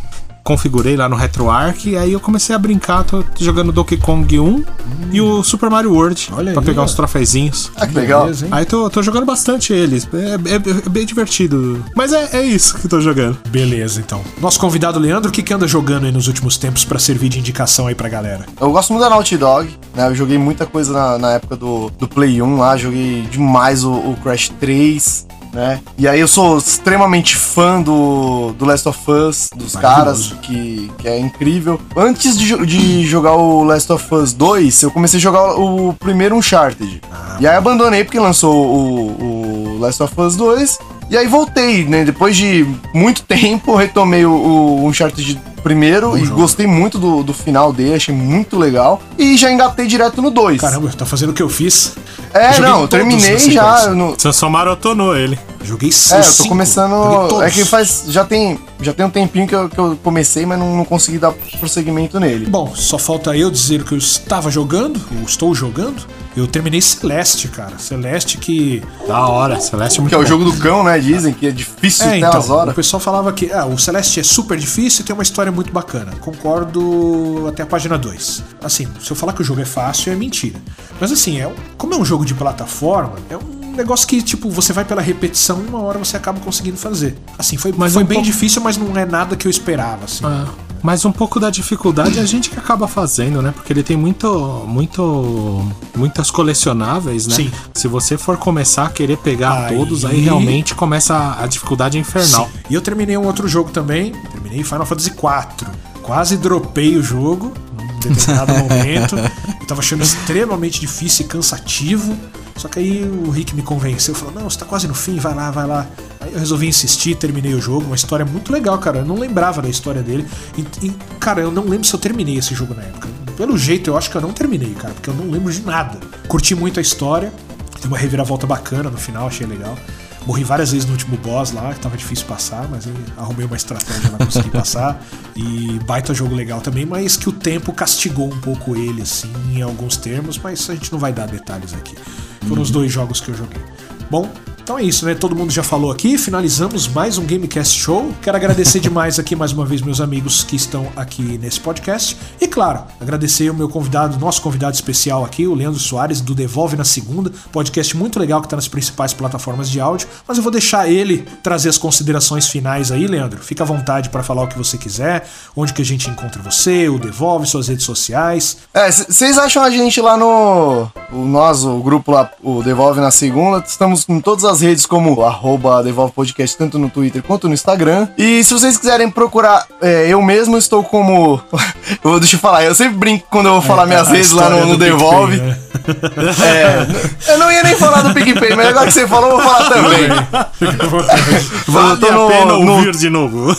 configurei lá no RetroArch e aí eu comecei a brincar, tô jogando Donkey Kong 1 hum. e o Super Mario World Olha pra aí, pegar ó. uns troféuzinhos. Ah, que legal. Beleza, aí tô, tô jogando bastante eles. É, é, é, bem divertido. Mas é, é isso que tô jogando. Beleza, então. Nosso convidado Leandro, o que, que anda jogando aí nos últimos tempos para servir de indicação aí pra galera? Eu gosto muito da Naughty Dog, né? Eu joguei muita coisa na, na época do, do Play 1 lá, joguei demais o, o Crash 3 né? E aí eu sou extremamente fã do, do Last of Us, dos caras, que, que é incrível. Antes de, de jogar o Last of Us 2, eu comecei a jogar o primeiro Uncharted. Ah, e aí abandonei porque lançou o, o Last of Us 2. E aí voltei, né? Depois de muito tempo, retomei o, o Uncharted primeiro Bom e jogo. gostei muito do, do final dele, achei muito legal. E já engatei direto no 2. Caramba, tá fazendo o que eu fiz. É, eu não, eu terminei já. No... Você só maratonou ele. Joguei É, eu tô começando. É que faz. Já tem, já tem um tempinho que eu, que eu comecei, mas não, não consegui dar prosseguimento nele. Bom, só falta eu dizer que eu estava jogando, ou estou jogando. Eu terminei Celeste, cara. Celeste que. Da hora, Celeste é muito Que é o jogo do cão, né? Dizem que é difícil é, até então, as horas. O pessoal falava que ah, o Celeste é super difícil e tem uma história muito bacana. Concordo até a página 2. Assim, se eu falar que o jogo é fácil, é mentira. Mas assim, é, como é um jogo de plataforma, é um negócio que, tipo, você vai pela repetição, uma hora você acaba conseguindo fazer. Assim, foi, mas foi um bem pouco... difícil, mas não é nada que eu esperava, assim. Ah. Mas um pouco da dificuldade é a gente que acaba fazendo, né? Porque ele tem muito, muito, muitas colecionáveis, né? Sim. Se você for começar a querer pegar aí... todos, aí realmente começa a dificuldade infernal. Sim. E eu terminei um outro jogo também, terminei Final Fantasy IV. Quase dropei o jogo determinado momento. Eu tava achando extremamente difícil e cansativo. Só que aí o Rick me convenceu, falou: Não, você tá quase no fim, vai lá, vai lá. Aí eu resolvi insistir, terminei o jogo. Uma história muito legal, cara. Eu não lembrava da história dele. E, e, cara, eu não lembro se eu terminei esse jogo na época. Pelo jeito, eu acho que eu não terminei, cara, porque eu não lembro de nada. Curti muito a história. Tem uma reviravolta bacana no final, achei legal. Morri várias vezes no último boss lá, que tava difícil passar, mas arrumei uma estratégia pra conseguir passar. E baita jogo legal também, mas que o tempo castigou um pouco ele, assim, em alguns termos, mas a gente não vai dar detalhes aqui. Foram os dois jogos que eu joguei. Bom, Então é isso, né? Todo mundo já falou aqui, finalizamos mais um Gamecast Show. Quero agradecer demais aqui mais uma vez meus amigos que estão aqui nesse podcast. E claro, agradecer o meu convidado, nosso convidado especial aqui, o Leandro Soares, do Devolve na Segunda, podcast muito legal que está nas principais plataformas de áudio. Mas eu vou deixar ele trazer as considerações finais aí, Leandro. Fica à vontade para falar o que você quiser, onde que a gente encontra você, o Devolve, suas redes sociais. É, vocês acham a gente lá no. O nós, o grupo lá, o Devolve na Segunda, estamos com todas as redes como arroba Devolve Podcast, tanto no Twitter quanto no Instagram. E se vocês quiserem procurar, é, eu mesmo estou como. Deixa eu falar, eu sempre brinco quando eu vou falar é, minhas redes lá no, no Devolve. Né? é, eu não ia nem falar do PicPay, mas agora que você falou, eu vou falar também. vale a pena ouvir no... de novo.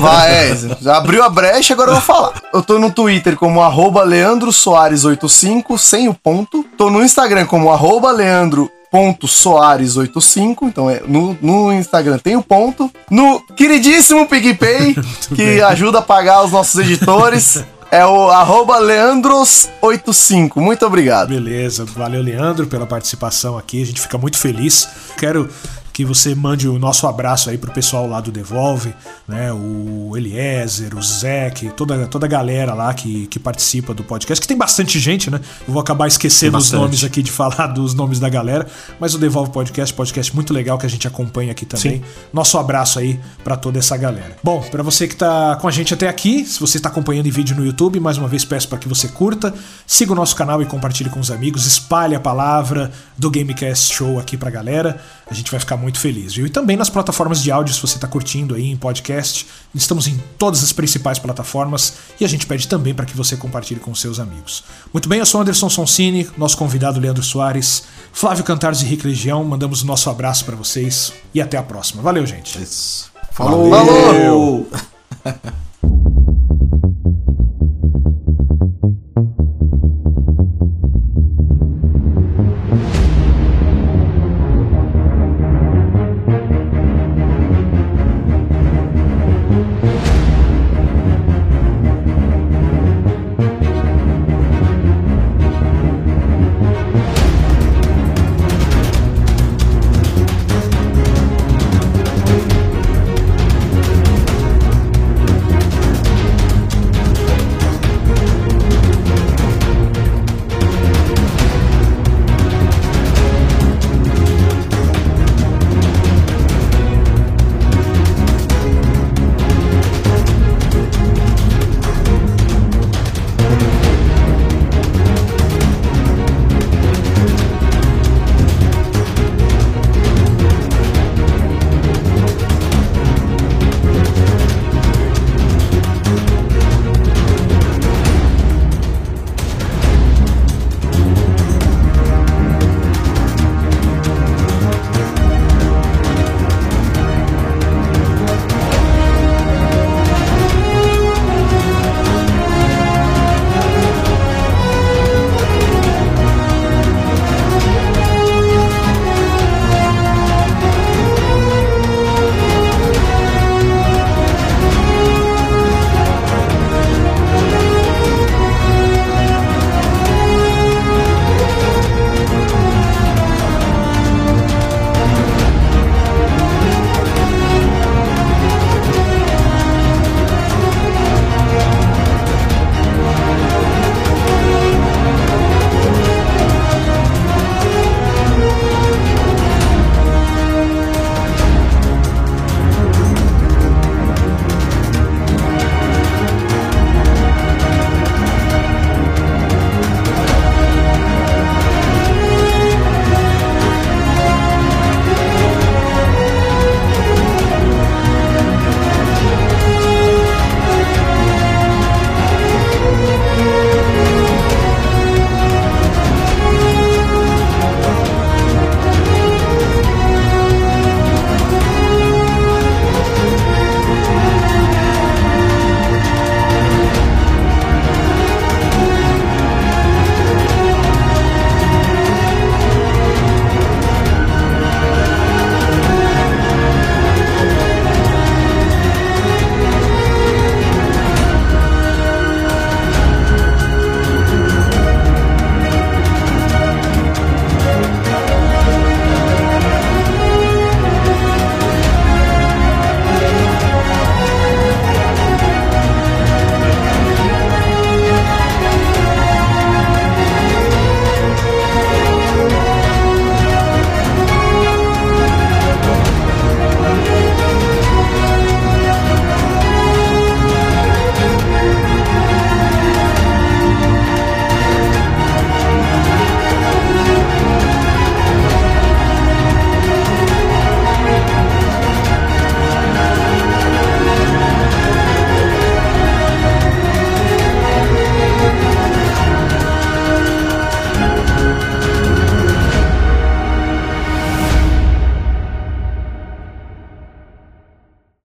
Vai, é, já abriu a brecha, agora eu vou falar. Eu tô no Twitter como arroba Leandro Soares85, sem o ponto. Tô no Instagram como arroba Leandro ponto Soares85, então é no, no Instagram tem o ponto. No queridíssimo PicPay, que ajuda a pagar os nossos editores. É o arroba Leandros85. Muito obrigado. Beleza, valeu, Leandro, pela participação aqui. A gente fica muito feliz. Quero que você mande o nosso abraço aí pro pessoal lá do Devolve, né? O Eliezer, o Zeke, toda, toda a galera lá que, que participa do podcast, que tem bastante gente, né? Eu vou acabar esquecendo os nomes aqui de falar dos nomes da galera, mas o Devolve Podcast, podcast muito legal que a gente acompanha aqui também. Sim. Nosso abraço aí para toda essa galera. Bom, para você que tá com a gente até aqui, se você está acompanhando em vídeo no YouTube, mais uma vez peço para que você curta, siga o nosso canal e compartilhe com os amigos, espalhe a palavra do Gamecast Show aqui pra galera. A gente vai ficar muito feliz, viu? E também nas plataformas de áudio, se você está curtindo aí em podcast, estamos em todas as principais plataformas e a gente pede também para que você compartilhe com seus amigos. Muito bem, eu sou Anderson Sonsini, nosso convidado Leandro Soares, Flávio Cantares e Rick Legião, mandamos o nosso abraço para vocês e até a próxima. Valeu, gente. Isso. Falou! Falou!